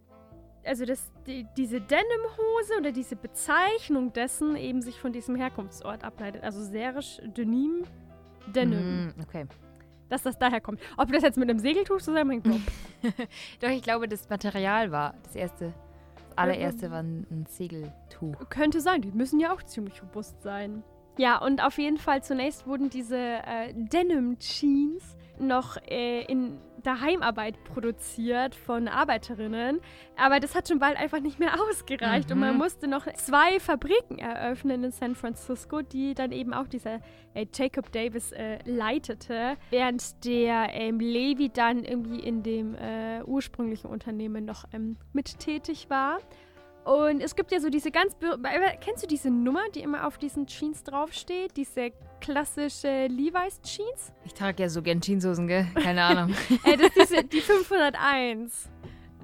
Also, dass die, diese Denim-Hose oder diese Bezeichnung dessen eben sich von diesem Herkunftsort ableitet. Also, Serge de Nîmes Denim. Mm, okay. Dass das daher kommt. Ob das jetzt mit einem Segeltuch zusammenhängt, nope. Doch, ich glaube, das Material war das erste. Das allererste war ein, ein Segeltuch. könnte sein. Die müssen ja auch ziemlich robust sein. Ja, und auf jeden Fall zunächst wurden diese äh, Denim-Jeans noch äh, in der Heimarbeit produziert von Arbeiterinnen. Aber das hat schon bald einfach nicht mehr ausgereicht. Und man Mhm. musste noch zwei Fabriken eröffnen in San Francisco, die dann eben auch dieser äh, Jacob Davis äh, leitete, während der ähm, Levi dann irgendwie in dem äh, ursprünglichen Unternehmen noch ähm, mit tätig war. Und es gibt ja so diese ganz. Kennst du diese Nummer, die immer auf diesen Jeans draufsteht? Diese klassische Levi's Jeans? Ich trage ja so gern Jeanshosen, gell? Keine Ahnung. äh, das ist diese, die 501.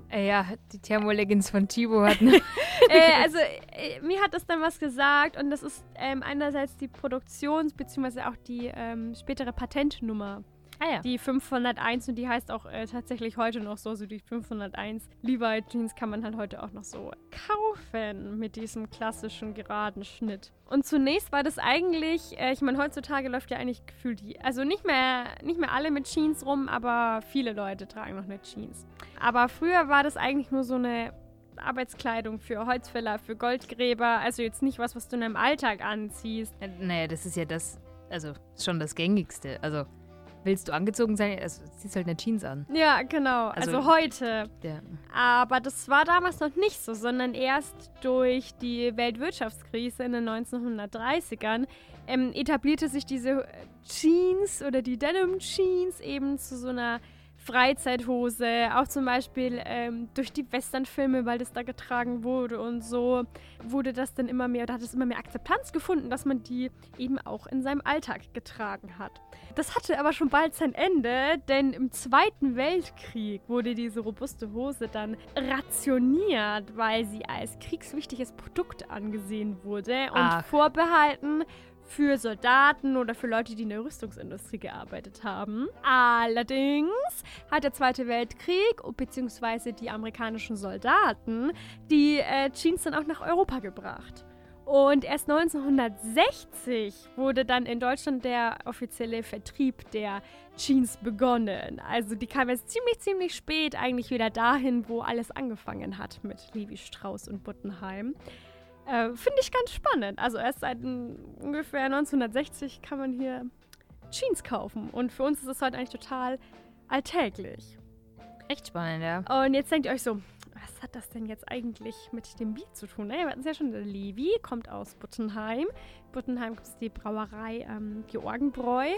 äh, ja, die Thermoleggings von Chibo hatten. äh, also, äh, mir hat das dann was gesagt und das ist ähm, einerseits die Produktions- bzw. auch die ähm, spätere Patentnummer. Ah ja. Die 501 und die heißt auch äh, tatsächlich heute noch so, so die 501 Levi Jeans kann man halt heute auch noch so kaufen mit diesem klassischen geraden Schnitt. Und zunächst war das eigentlich, äh, ich meine, heutzutage läuft ja eigentlich gefühlt, die, also nicht mehr, nicht mehr alle mit Jeans rum, aber viele Leute tragen noch eine Jeans. Aber früher war das eigentlich nur so eine Arbeitskleidung für Holzfäller, für Goldgräber, also jetzt nicht was, was du in deinem Alltag anziehst. Äh, Naja, das ist ja das, also schon das Gängigste. Also, willst du angezogen sein? Also, ziehst halt eine Jeans an. Ja, genau. Also, Also- heute. Ja. Aber das war damals noch nicht so, sondern erst durch die Weltwirtschaftskrise in den 1930ern ähm, etablierte sich diese Jeans oder die Denim Jeans eben zu so einer Freizeithose, auch zum Beispiel ähm, durch die Westernfilme, weil das da getragen wurde und so, wurde das dann immer mehr, da hat es immer mehr Akzeptanz gefunden, dass man die eben auch in seinem Alltag getragen hat. Das hatte aber schon bald sein Ende, denn im Zweiten Weltkrieg wurde diese robuste Hose dann rationiert, weil sie als kriegswichtiges Produkt angesehen wurde und Ach. vorbehalten für Soldaten oder für Leute, die in der Rüstungsindustrie gearbeitet haben. Allerdings hat der Zweite Weltkrieg bzw. die amerikanischen Soldaten die äh, Jeans dann auch nach Europa gebracht. Und erst 1960 wurde dann in Deutschland der offizielle Vertrieb der Jeans begonnen. Also die kam jetzt ziemlich, ziemlich spät eigentlich wieder dahin, wo alles angefangen hat mit Levi Strauss und Buttenheim. Äh, Finde ich ganz spannend. Also erst seit ungefähr 1960 kann man hier Jeans kaufen. Und für uns ist es heute eigentlich total alltäglich. Echt spannend, ja. Und jetzt denkt ihr euch so, was hat das denn jetzt eigentlich mit dem Bier zu tun? Naja, wir hatten es ja schon, der Levi kommt aus Buttenheim. Buttenheim gibt es die Brauerei ähm, Georgenbräu.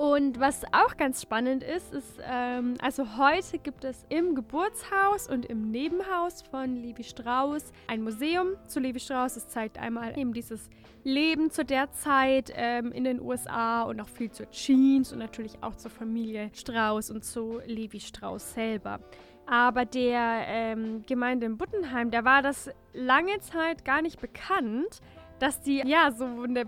Und was auch ganz spannend ist, ist, ähm, also heute gibt es im Geburtshaus und im Nebenhaus von Levi Strauss ein Museum zu Levi Strauss. Es zeigt einmal eben dieses Leben zu der Zeit ähm, in den USA und auch viel zur Jeans und natürlich auch zur Familie Strauss und zu Levi Strauss selber. Aber der ähm, Gemeinde in Buttenheim, da war das lange Zeit gar nicht bekannt, dass die ja so eine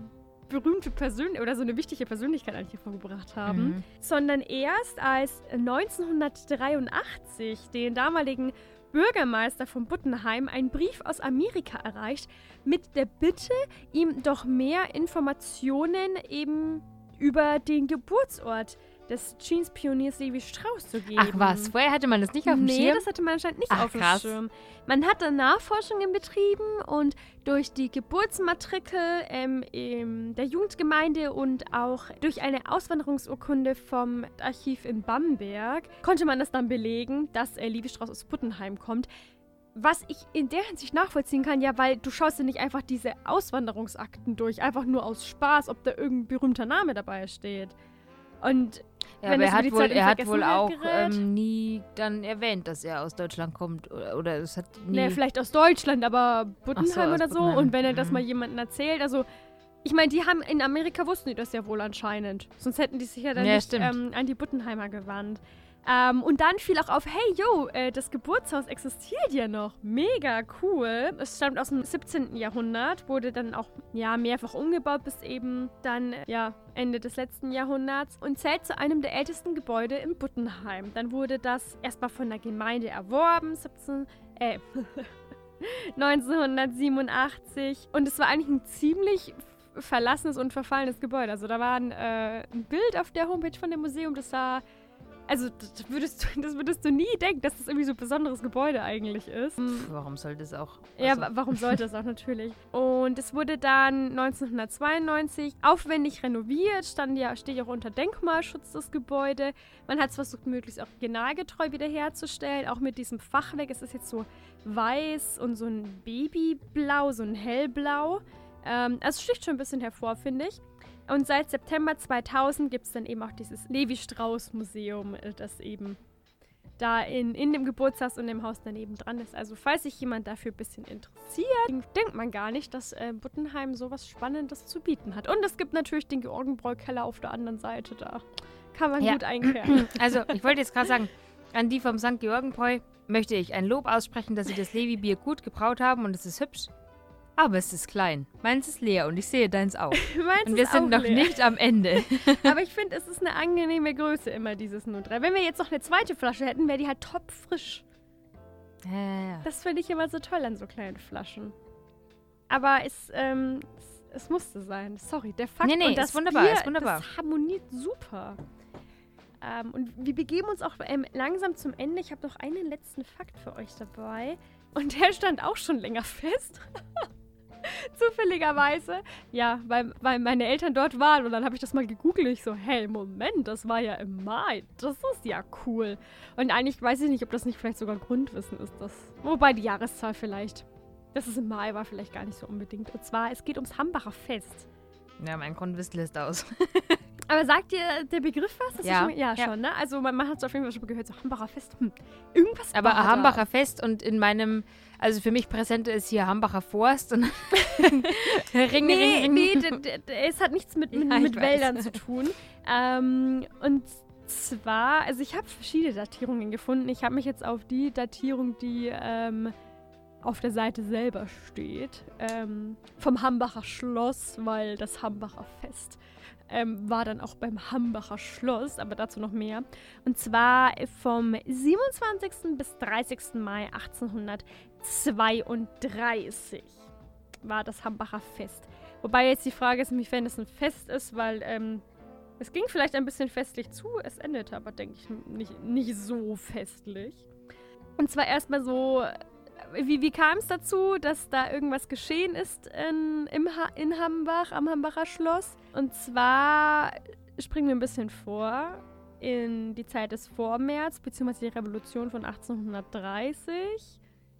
berühmte Persönlichkeit oder so eine wichtige Persönlichkeit eigentlich hervorgebracht haben, Mhm. sondern erst als 1983 den damaligen Bürgermeister von Buttenheim einen Brief aus Amerika erreicht mit der Bitte, ihm doch mehr Informationen eben über den Geburtsort des Jeans-Pioniers Levi Strauss zu geben. Ach was, vorher hatte man das nicht auf dem nee, Schirm? das hatte man anscheinend nicht Ach, auf dem krass. Schirm. Man hat dann Nachforschungen betrieben und durch die Geburtsmatrikel ähm, in der Jugendgemeinde und auch durch eine Auswanderungsurkunde vom Archiv in Bamberg konnte man das dann belegen, dass äh, Levi Strauss aus Buttenheim kommt. Was ich in der Hinsicht nachvollziehen kann, ja, weil du schaust dir nicht einfach diese Auswanderungsakten durch, einfach nur aus Spaß, ob da irgendein berühmter Name dabei steht. Und Ja, aber er hat wohl, er hat wohl auch ähm, nie dann erwähnt, dass er aus Deutschland kommt. Oder, oder es hat nie. Nee, vielleicht aus Deutschland, aber Buttenheim so, oder so. Buttenheim. Und wenn er das Mhm. mal jemandem erzählt, also ich meine, die haben in Amerika wussten die das ja wohl anscheinend. Sonst hätten die sich ja dann Ja, nicht ähm, an die Buttenheimer gewandt. Ähm, und dann fiel auch auf, hey, yo, äh, das Geburtshaus existiert ja noch. Mega cool. Es stammt aus dem 17. Jahrhundert, wurde dann auch ja, mehrfach umgebaut bis eben dann äh, ja, Ende des letzten Jahrhunderts und zählt zu einem der ältesten Gebäude in Buttenheim. Dann wurde das erstmal von der Gemeinde erworben, 17, äh, 1987. Und es war eigentlich ein ziemlich verlassenes und verfallenes Gebäude. Also da war ein, äh, ein Bild auf der Homepage von dem Museum, das sah Also, das würdest, du, das würdest du nie denken, dass das irgendwie so ein besonderes Gebäude eigentlich ist. Pff, warum sollte es auch? Ja, also- wa- warum sollte es auch natürlich? Und es wurde dann 1992 aufwendig renoviert, stand ja, steht ja auch unter Denkmalschutz das Gebäude. Man hat es versucht, möglichst originalgetreu wiederherzustellen, auch mit diesem Fachwerk. Es ist jetzt so weiß und so ein Babyblau, so ein hellblau. Ähm, also es sticht schon ein bisschen hervor, finde ich. Und seit September 2000 gibt es dann eben auch dieses Levi-Strauss-Museum, äh, das eben da in, in dem Geburtshaus und dem Haus daneben dran ist. Also falls sich jemand dafür ein bisschen interessiert, denkt man gar nicht, dass äh, Buttenheim sowas Spannendes zu bieten hat. Und es gibt natürlich den Georgenbräu-Keller auf der anderen Seite da. Kann man Ja. gut einkehren. Also, ich wollte jetzt gerade sagen, an die vom St. Georgenbräu möchte ich ein Lob aussprechen, dass sie das Levi-Bier gut gebraut haben und es ist hübsch. Aber es ist klein. Meins ist leer und ich sehe deins auch. Meins Und wir ist sind noch leer. nicht am Ende. Aber ich finde, es ist eine angenehme Größe immer, dieses 03. Wenn wir jetzt noch eine zweite Flasche hätten, wäre die halt topfrisch. Ja, ja, ja. Das finde ich immer so toll an so kleinen Flaschen. Aber es, ähm, es, es musste sein. Sorry, der Fakt Nee, nee, und ist das wunderbar, Bier, ist wunderbar. Das harmoniert super. Ähm, und wir begeben uns auch ähm, langsam zum Ende. Ich habe noch einen letzten Fakt für euch dabei. Und der stand auch schon länger fest. Zufälligerweise. Ja, weil, weil meine Eltern dort waren. Und dann habe ich das mal gegoogelt. Ich so, hey, Moment, das war ja im Mai. Das ist ja cool. Und eigentlich weiß ich nicht, ob das nicht vielleicht sogar Grundwissen ist. Das, wobei die Jahreszahl vielleicht. Das ist im Mai war vielleicht gar nicht so unbedingt. Und zwar, es geht ums Hambacher Fest. ja, mein Grundwissen lässt aus. Aber sagt dir der Begriff was? Das Ja. Ist schon, ja, Ja. schon, ne? Also man, man hat es auf jeden Fall schon gehört, so Hambacher Fest. Hm. Irgendwas Aber war da. Hambacher Fest und in meinem, also für mich präsent ist hier Hambacher Forst und Ring, Nee, Ring, Ring. nee, es hat nichts mit, mit, Ja, mit. Wäldern zu tun. Ähm, und zwar, also ich habe verschiedene Datierungen gefunden. Ich habe mich jetzt auf die Datierung, die ähm, auf der Seite selber steht, ähm, vom Hambacher Schloss, weil das Hambacher Fest ähm, war dann auch beim Hambacher Schloss, aber dazu noch mehr. Und zwar vom 27. bis 30. Mai 1832 war das Hambacher Fest. Wobei jetzt die Frage ist, inwiefern es ein Fest ist, weil ähm, es ging vielleicht ein bisschen festlich zu, es endete aber, denke ich, nicht, nicht so festlich. Und zwar erstmal so, wie, wie kam es dazu, dass da irgendwas geschehen ist in, im ha in Hambach, am Hambacher Schloss? Und zwar springen wir ein bisschen vor in die Zeit des Vormärz, beziehungsweise die Revolution von 1830.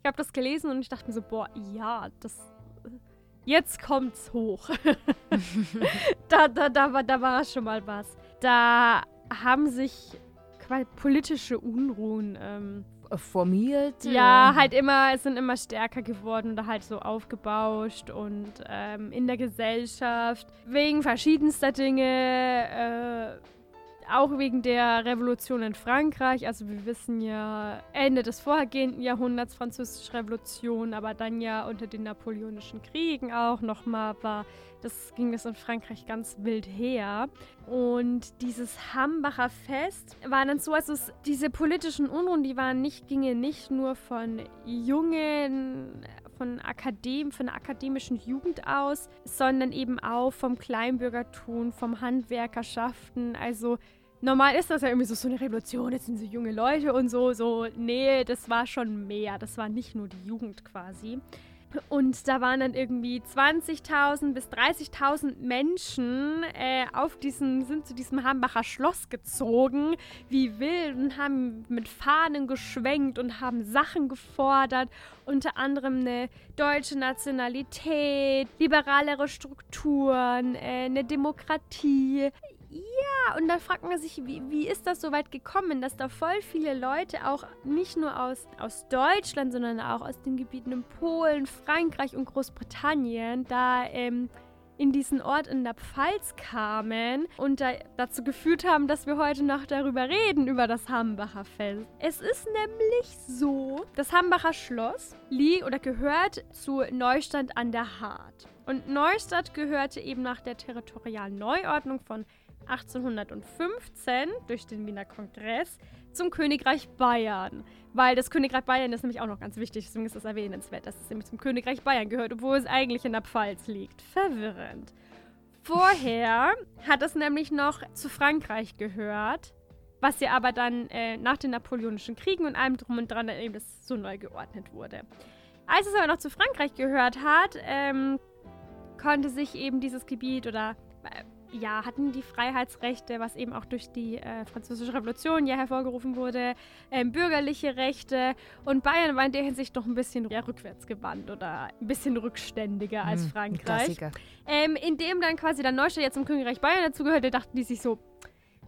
Ich habe das gelesen und ich dachte mir so, boah, ja, das. Jetzt kommt's hoch. da, da, da, war, da war schon mal was. Da haben sich politische Unruhen ähm, formiert. ja, halt immer, es sind immer stärker geworden oder halt so aufgebauscht und ähm, in der Gesellschaft wegen verschiedenster Dinge, äh, auch wegen der Revolution in Frankreich. Also wir wissen ja Ende des vorhergehenden Jahrhunderts französische Revolution, aber dann ja unter den napoleonischen Kriegen auch nochmal war, das ging das in Frankreich ganz wild her. Und dieses Hambacher Fest war dann so, also es, diese politischen Unruhen, die waren nicht, gingen nicht nur von jungen, von Akadem, von der akademischen Jugend aus, sondern eben auch vom Kleinbürgertum, vom Handwerkerschaften. Also normal ist das ja irgendwie so, so eine Revolution, jetzt sind so junge Leute und so, so, nee, das war schon mehr. Das war nicht nur die Jugend quasi. Und da waren dann irgendwie 20.000 bis 30.000 Menschen äh, auf diesen, sind zu diesem Hambacher Schloss gezogen, wie wild, und haben mit Fahnen geschwenkt und haben Sachen gefordert. Unter anderem eine deutsche Nationalität, liberalere Strukturen, äh, eine Demokratie. Ja, und da fragt man sich, wie, wie ist das so weit gekommen, dass da voll viele Leute auch nicht nur aus, aus Deutschland, sondern auch aus den Gebieten in Polen, Frankreich und Großbritannien da ähm, in diesen Ort in der Pfalz kamen und da, dazu geführt haben, dass wir heute noch darüber reden, über das Hambacher Fest. Es ist nämlich so, das Hambacher Schloss liegt oder gehört zu Neustadt an der Hart. Und Neustadt gehörte eben nach der territorialen Neuordnung von 1815 durch den Wiener Kongress zum Königreich Bayern. Weil das Königreich Bayern ist nämlich auch noch ganz wichtig, deswegen ist es erwähnenswert, dass es nämlich zum Königreich Bayern gehört, obwohl es eigentlich in der Pfalz liegt. Verwirrend. Vorher hat es nämlich noch zu Frankreich gehört, was ja aber dann äh, nach den Napoleonischen Kriegen und allem drum und dran dann eben das so neu geordnet wurde. Als es aber noch zu Frankreich gehört hat, ähm, konnte sich eben dieses Gebiet oder äh, ja, hatten die Freiheitsrechte, was eben auch durch die äh, Französische Revolution ja hervorgerufen wurde, ähm, bürgerliche Rechte. Und Bayern war in der Hinsicht noch ein bisschen ja, rückwärts gewandt oder ein bisschen rückständiger als Hm, Frankreich. Ähm, indem dann quasi der Neustadt jetzt zum Königreich Bayern dazugehörte, dachten die sich so,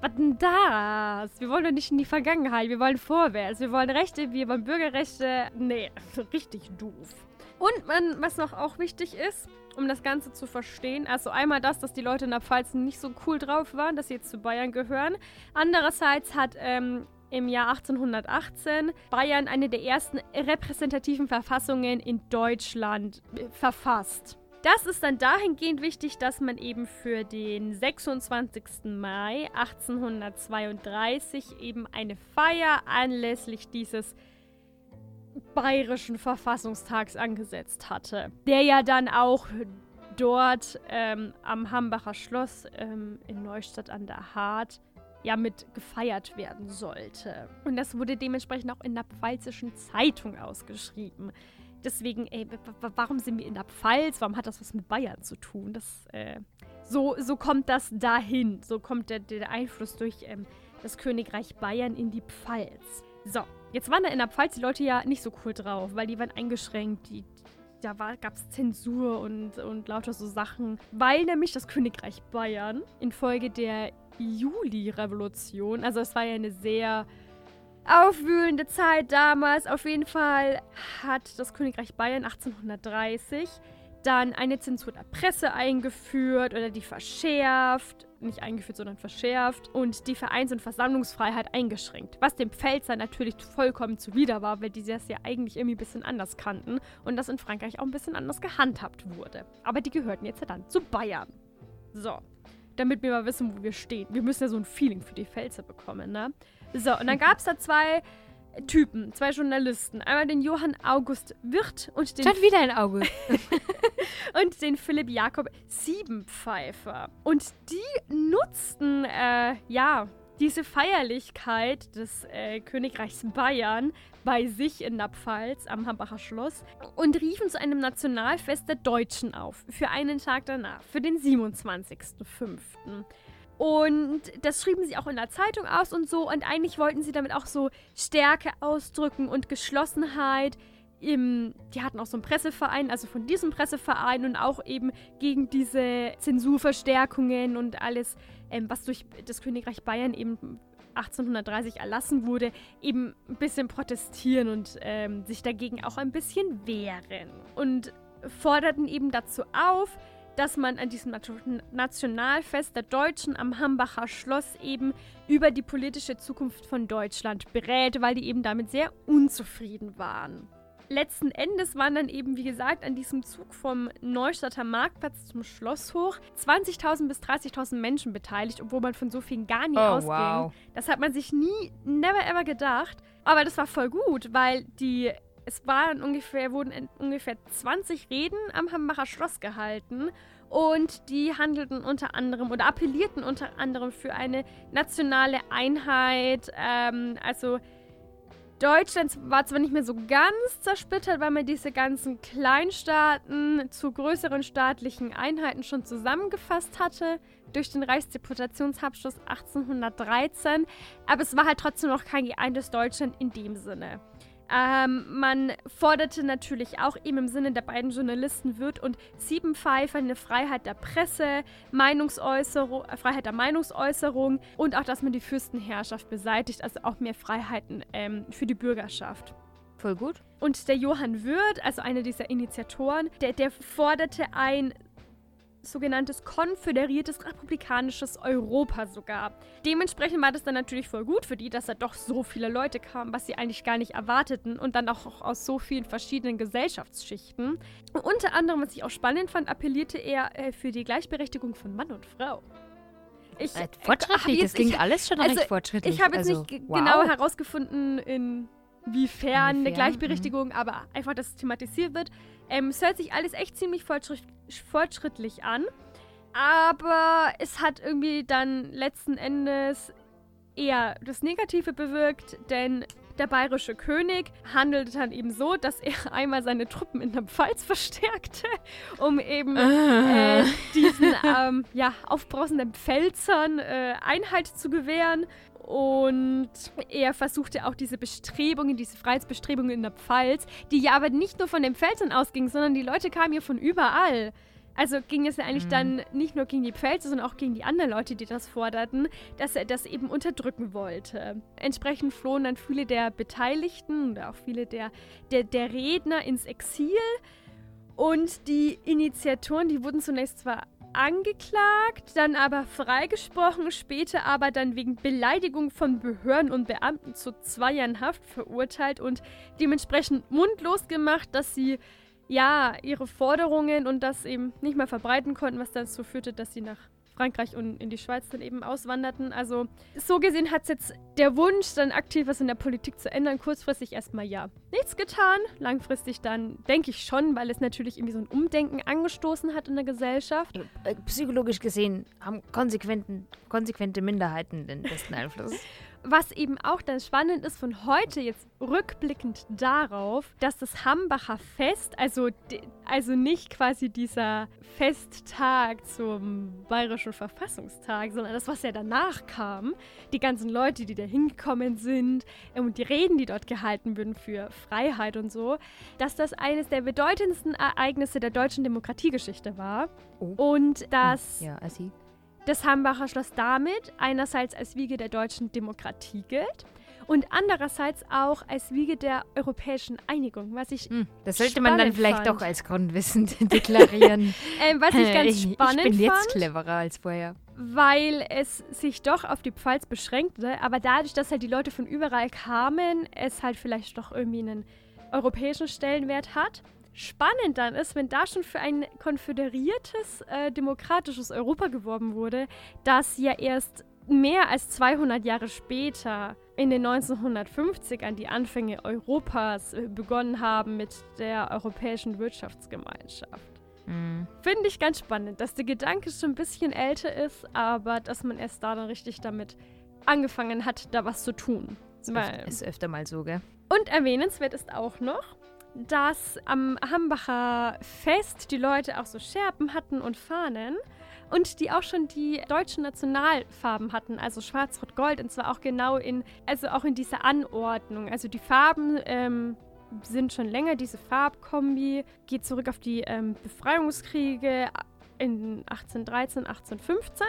was denn das? Wir wollen doch nicht in die Vergangenheit, wir wollen vorwärts, wir wollen Rechte, wir wollen Bürgerrechte. Nee, richtig doof. Und man, was noch auch wichtig ist, um das Ganze zu verstehen, also einmal das, dass die Leute in der Pfalz nicht so cool drauf waren, dass sie jetzt zu Bayern gehören. Andererseits hat ähm, im Jahr 1818 Bayern eine der ersten repräsentativen Verfassungen in Deutschland äh, verfasst. Das ist dann dahingehend wichtig, dass man eben für den 26. Mai 1832 eben eine Feier anlässlich dieses bayerischen Verfassungstags angesetzt hatte, der ja dann auch dort ähm, am Hambacher Schloss ähm, in Neustadt an der Hart ja mit gefeiert werden sollte. Und das wurde dementsprechend auch in der pfalzischen Zeitung ausgeschrieben. Deswegen, ey, warum sind wir in der Pfalz? Warum hat das was mit Bayern zu tun? Das, äh, so, so kommt das dahin. So kommt der, der Einfluss durch ähm, das Königreich Bayern in die Pfalz. So, jetzt waren da in der Pfalz die Leute ja nicht so cool drauf, weil die waren eingeschränkt. Die, da gab es Zensur und, und lauter so Sachen, weil nämlich das Königreich Bayern infolge der Juli-Revolution, also es war ja eine sehr aufwühlende Zeit damals, auf jeden Fall hat das Königreich Bayern 1830 dann eine Zensur der Presse eingeführt oder die verschärft, nicht eingeführt, sondern verschärft und die Vereins- und Versammlungsfreiheit eingeschränkt. Was dem Pfälzer natürlich vollkommen zuwider war, weil die das ja eigentlich irgendwie ein bisschen anders kannten und das in Frankreich auch ein bisschen anders gehandhabt wurde. Aber die gehörten jetzt ja dann zu Bayern. So, damit wir mal wissen, wo wir stehen. Wir müssen ja so ein Feeling für die Pfälzer bekommen, ne? So, und dann gab es da zwei Typen, zwei Journalisten. Einmal den Johann August Wirth und den Schon wieder ein Auge. und den Philipp Jakob Siebenpfeifer. Und die nutzten, äh, ja, diese Feierlichkeit des äh, Königreichs Bayern bei sich in der Pfalz am Hambacher Schloss und riefen zu einem Nationalfest der Deutschen auf. Für einen Tag danach, für den 27.05. Und das schrieben sie auch in der Zeitung aus und so. Und eigentlich wollten sie damit auch so Stärke ausdrücken und Geschlossenheit. Im, die hatten auch so einen Presseverein, also von diesem Presseverein und auch eben gegen diese Zensurverstärkungen und alles, ähm, was durch das Königreich Bayern eben 1830 erlassen wurde, eben ein bisschen protestieren und ähm, sich dagegen auch ein bisschen wehren. Und forderten eben dazu auf, dass man an diesem Nationalfest der Deutschen am Hambacher Schloss eben über die politische Zukunft von Deutschland berät, weil die eben damit sehr unzufrieden waren. Letzten Endes waren dann eben, wie gesagt, an diesem Zug vom Neustadter Marktplatz zum Schloss hoch 20.000 bis 30.000 Menschen beteiligt, obwohl man von so vielen gar nie Oh, ausging. wow. Das hat man sich nie, never ever gedacht. Aber das war voll gut, weil die, es waren ungefähr, wurden ungefähr 20 Reden am Hambacher Schloss gehalten. Und die handelten unter anderem oder appellierten unter anderem für eine nationale Einheit. Ähm, also Deutschland war zwar nicht mehr so ganz zersplittert, weil man diese ganzen Kleinstaaten zu größeren staatlichen Einheiten schon zusammengefasst hatte durch den Reichsdeputationsabschluss 1813, aber es war halt trotzdem noch kein geeintes Deutschland in dem Sinne. Ähm, man forderte natürlich auch eben im Sinne der beiden Journalisten Wirth und Siebenpfeifer eine Freiheit der Presse, Meinungsäußerung, äh, Freiheit der Meinungsäußerung und auch, dass man die Fürstenherrschaft beseitigt, also auch mehr Freiheiten ähm, für die Bürgerschaft. Voll gut. Und der Johann Wirth, also einer dieser Initiatoren, der, der forderte ein sogenanntes konföderiertes republikanisches Europa sogar. Dementsprechend war das dann natürlich voll gut für die, dass da doch so viele Leute kamen, was sie eigentlich gar nicht erwarteten und dann auch aus so vielen verschiedenen Gesellschaftsschichten. Und unter anderem, was ich auch spannend fand, appellierte er äh, für die Gleichberechtigung von Mann und Frau. Ich, fortschrittlich, das jetzt- klingt ich, alles schon also, recht fortschrittlich. ich habe jetzt also, nicht wow. genau herausgefunden, inwiefern eine Gleichberechtigung, aber einfach, dass es thematisiert wird. Ähm, es hört sich alles echt ziemlich fortschritt fortschrittlich an. Aber es hat irgendwie dann letzten Endes eher das Negative bewirkt, denn der bayerische König handelte dann eben so, dass er einmal seine Truppen in der Pfalz verstärkte, um eben äh, diesen ähm, ja, aufbrausenden Pfälzern äh, Einhalt zu gewähren. Und er versuchte auch diese Bestrebungen, diese Freiheitsbestrebungen in der Pfalz, die ja aber nicht nur von den Pfälzern ausgingen, sondern die Leute kamen hier von überall. Also ging es ja eigentlich mhm. dann nicht nur gegen die Pfälzer, sondern auch gegen die anderen Leute, die das forderten, dass er das eben unterdrücken wollte. Entsprechend flohen dann viele der Beteiligten und auch viele der, der, der Redner ins Exil. Und die Initiatoren, die wurden zunächst zwar angeklagt, dann aber freigesprochen, später aber dann wegen Beleidigung von Behörden und Beamten zu zwei Jahren Haft verurteilt und dementsprechend mundlos gemacht, dass sie ja, ihre Forderungen und das eben nicht mehr verbreiten konnten, was dazu führte, dass sie nach Frankreich und in die Schweiz dann eben auswanderten. Also so gesehen hat es jetzt der Wunsch, dann aktiv was in der Politik zu ändern, kurzfristig erstmal ja nichts getan. Langfristig dann denke ich schon, weil es natürlich irgendwie so ein Umdenken angestoßen hat in der Gesellschaft. Äh, psychologisch gesehen haben konsequente Minderheiten den besten Einfluss. Was eben auch dann spannend ist von heute jetzt rückblickend darauf, dass das Hambacher Fest, also, also nicht quasi dieser Festtag zum Bayerischen Verfassungstag, sondern das, was ja danach kam, die ganzen Leute, die da hingekommen sind ähm, und die Reden, die dort gehalten wurden für Freiheit und so, dass das eines der bedeutendsten Ereignisse der deutschen Demokratiegeschichte war. Oh. Und dass ja, also das Hambacher Schloss damit einerseits als Wiege der deutschen Demokratie gilt und andererseits auch als Wiege der europäischen Einigung, was ich hm, Das sollte man dann vielleicht fand. doch als Grundwissen deklarieren. ähm, was ich ganz spannend fand. Ich bin jetzt cleverer als vorher. Weil es sich doch auf die Pfalz beschränkte, aber dadurch, dass halt die Leute von überall kamen, es halt vielleicht doch irgendwie einen europäischen Stellenwert hat spannend dann ist, wenn da schon für ein konföderiertes, äh, demokratisches Europa geworben wurde, das ja erst mehr als 200 Jahre später in den 1950ern die Anfänge Europas äh, begonnen haben mit der Europäischen Wirtschaftsgemeinschaft. Mhm. Finde ich ganz spannend, dass der Gedanke schon ein bisschen älter ist, aber dass man erst da dann richtig damit angefangen hat, da was zu tun. Ist, öfter, ist öfter mal so, gell? Und erwähnenswert ist auch noch, dass am Hambacher Fest die Leute auch so Scherben hatten und Fahnen und die auch schon die deutschen Nationalfarben hatten, also Schwarz, Rot, Gold und zwar auch genau in, also auch in dieser Anordnung. Also die Farben ähm, sind schon länger, diese Farbkombi geht zurück auf die ähm, Befreiungskriege in 1813, 1815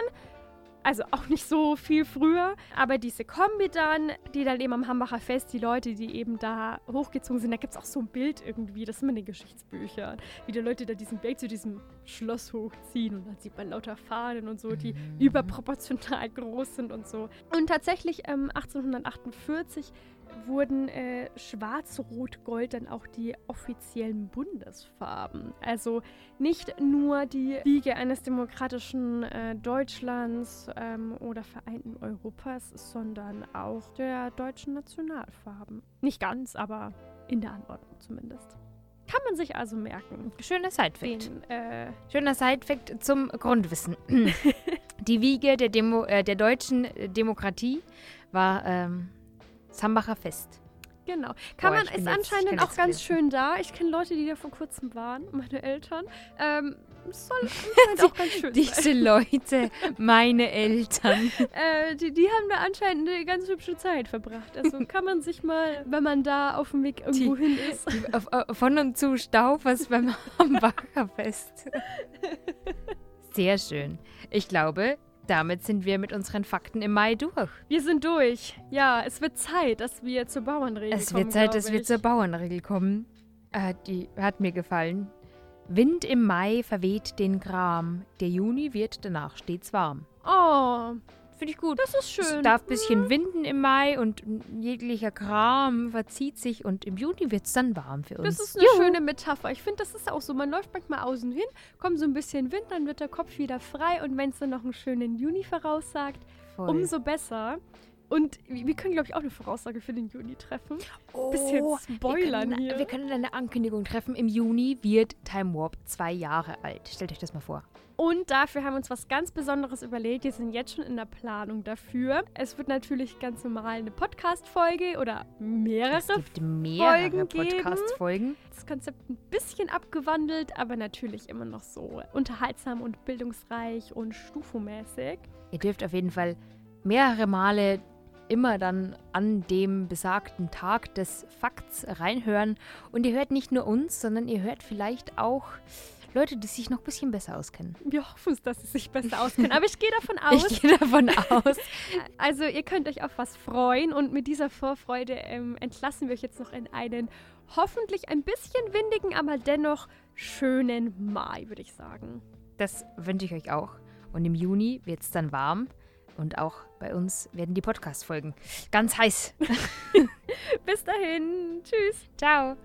also auch nicht so viel früher. Aber diese Kombi dann, die dann eben am Hambacher Fest, die Leute, die eben da hochgezogen sind, da gibt es auch so ein Bild irgendwie, das ist immer in den Geschichtsbüchern, wie die Leute da diesen Berg zu diesem Schloss hochziehen und dann sieht man lauter Fahnen und so, die mhm. überproportional groß sind und so. Und tatsächlich ähm, 1848 wurden äh, Schwarz, Rot, Gold dann auch die offiziellen Bundesfarben. Also nicht nur die Wiege eines demokratischen äh, Deutschlands ähm, oder vereinten Europas, sondern auch der deutschen Nationalfarben. Nicht ganz, aber in der Anordnung zumindest. Kann man sich also merken. Schöner Sidefact. äh Schöner Sidefact zum Grundwissen. die Wiege der, Demo, äh, der deutschen Demokratie war ähm, Zambacher Fest. Genau. Kann Boah, man, ist anscheinend auch ganz schön da. Ich kenne Leute, die da vor kurzem waren, meine Eltern. Ähm, soll anscheinend auch ganz schön Diese sein. Leute, meine Eltern. äh, die, die haben da anscheinend eine ganz hübsche Zeit verbracht. Also kann man sich mal, wenn man da auf dem Weg irgendwo die, hin ist. Die, auf, von und zu Staufers beim Hambacher Fest. Sehr schön. Ich glaube, damit sind wir mit unseren Fakten im Mai durch. Wir sind durch. Ja, es wird Zeit, dass wir zur Bauernregel kommen. Es wird Zeit, dass wir zur Bauernregel kommen. Äh, die hat mir gefallen. Wind im Mai verweht den Gram. Der Juni wird danach stets warm. Oh, Finde ich gut. Das ist schön. Es darf ein bisschen mhm. winden im Mai und jeglicher Kram verzieht sich und im Juni wird es dann warm für uns. Das ist eine Juhu. schöne Metapher. Ich finde, das ist auch so. Man läuft manchmal außen hin, kommt so ein bisschen Wind, dann wird der Kopf wieder frei und wenn es dann noch einen schönen Juni voraussagt, Voll. umso besser. Und wir können, glaube ich, auch eine Voraussage für den Juni treffen. Oh, Bisschen wir spoilern können, hier. Wir können eine Ankündigung treffen. Im Juni wird Time Warp zwei Jahre alt. Stellt euch das mal vor. Und dafür haben wir uns was ganz Besonderes überlegt. Wir sind jetzt schon in der Planung dafür. Es wird natürlich ganz normal eine Podcast-Folge oder mehrere. Es gibt mehrere Folgen geben. Podcast-Folgen. Das Konzept ein bisschen abgewandelt, aber natürlich immer noch so unterhaltsam und bildungsreich und stufomäßig. Ihr dürft auf jeden Fall mehrere Male immer dann an dem besagten Tag des Fakts reinhören. Und ihr hört nicht nur uns, sondern ihr hört vielleicht auch Leute, die sich noch ein bisschen besser auskennen. Wir hoffen es, dass sie sich besser auskennen. Aber ich gehe davon aus. Ich gehe davon aus. Also ihr könnt euch auf was freuen und mit dieser Vorfreude ähm, entlassen wir euch jetzt noch in einen hoffentlich ein bisschen windigen, aber dennoch schönen Mai, würde ich sagen. Das wünsche ich euch auch. Und im Juni wird es dann warm. Und auch bei uns werden die Podcast-Folgen ganz heiß. Bis dahin. Tschüss. Ciao.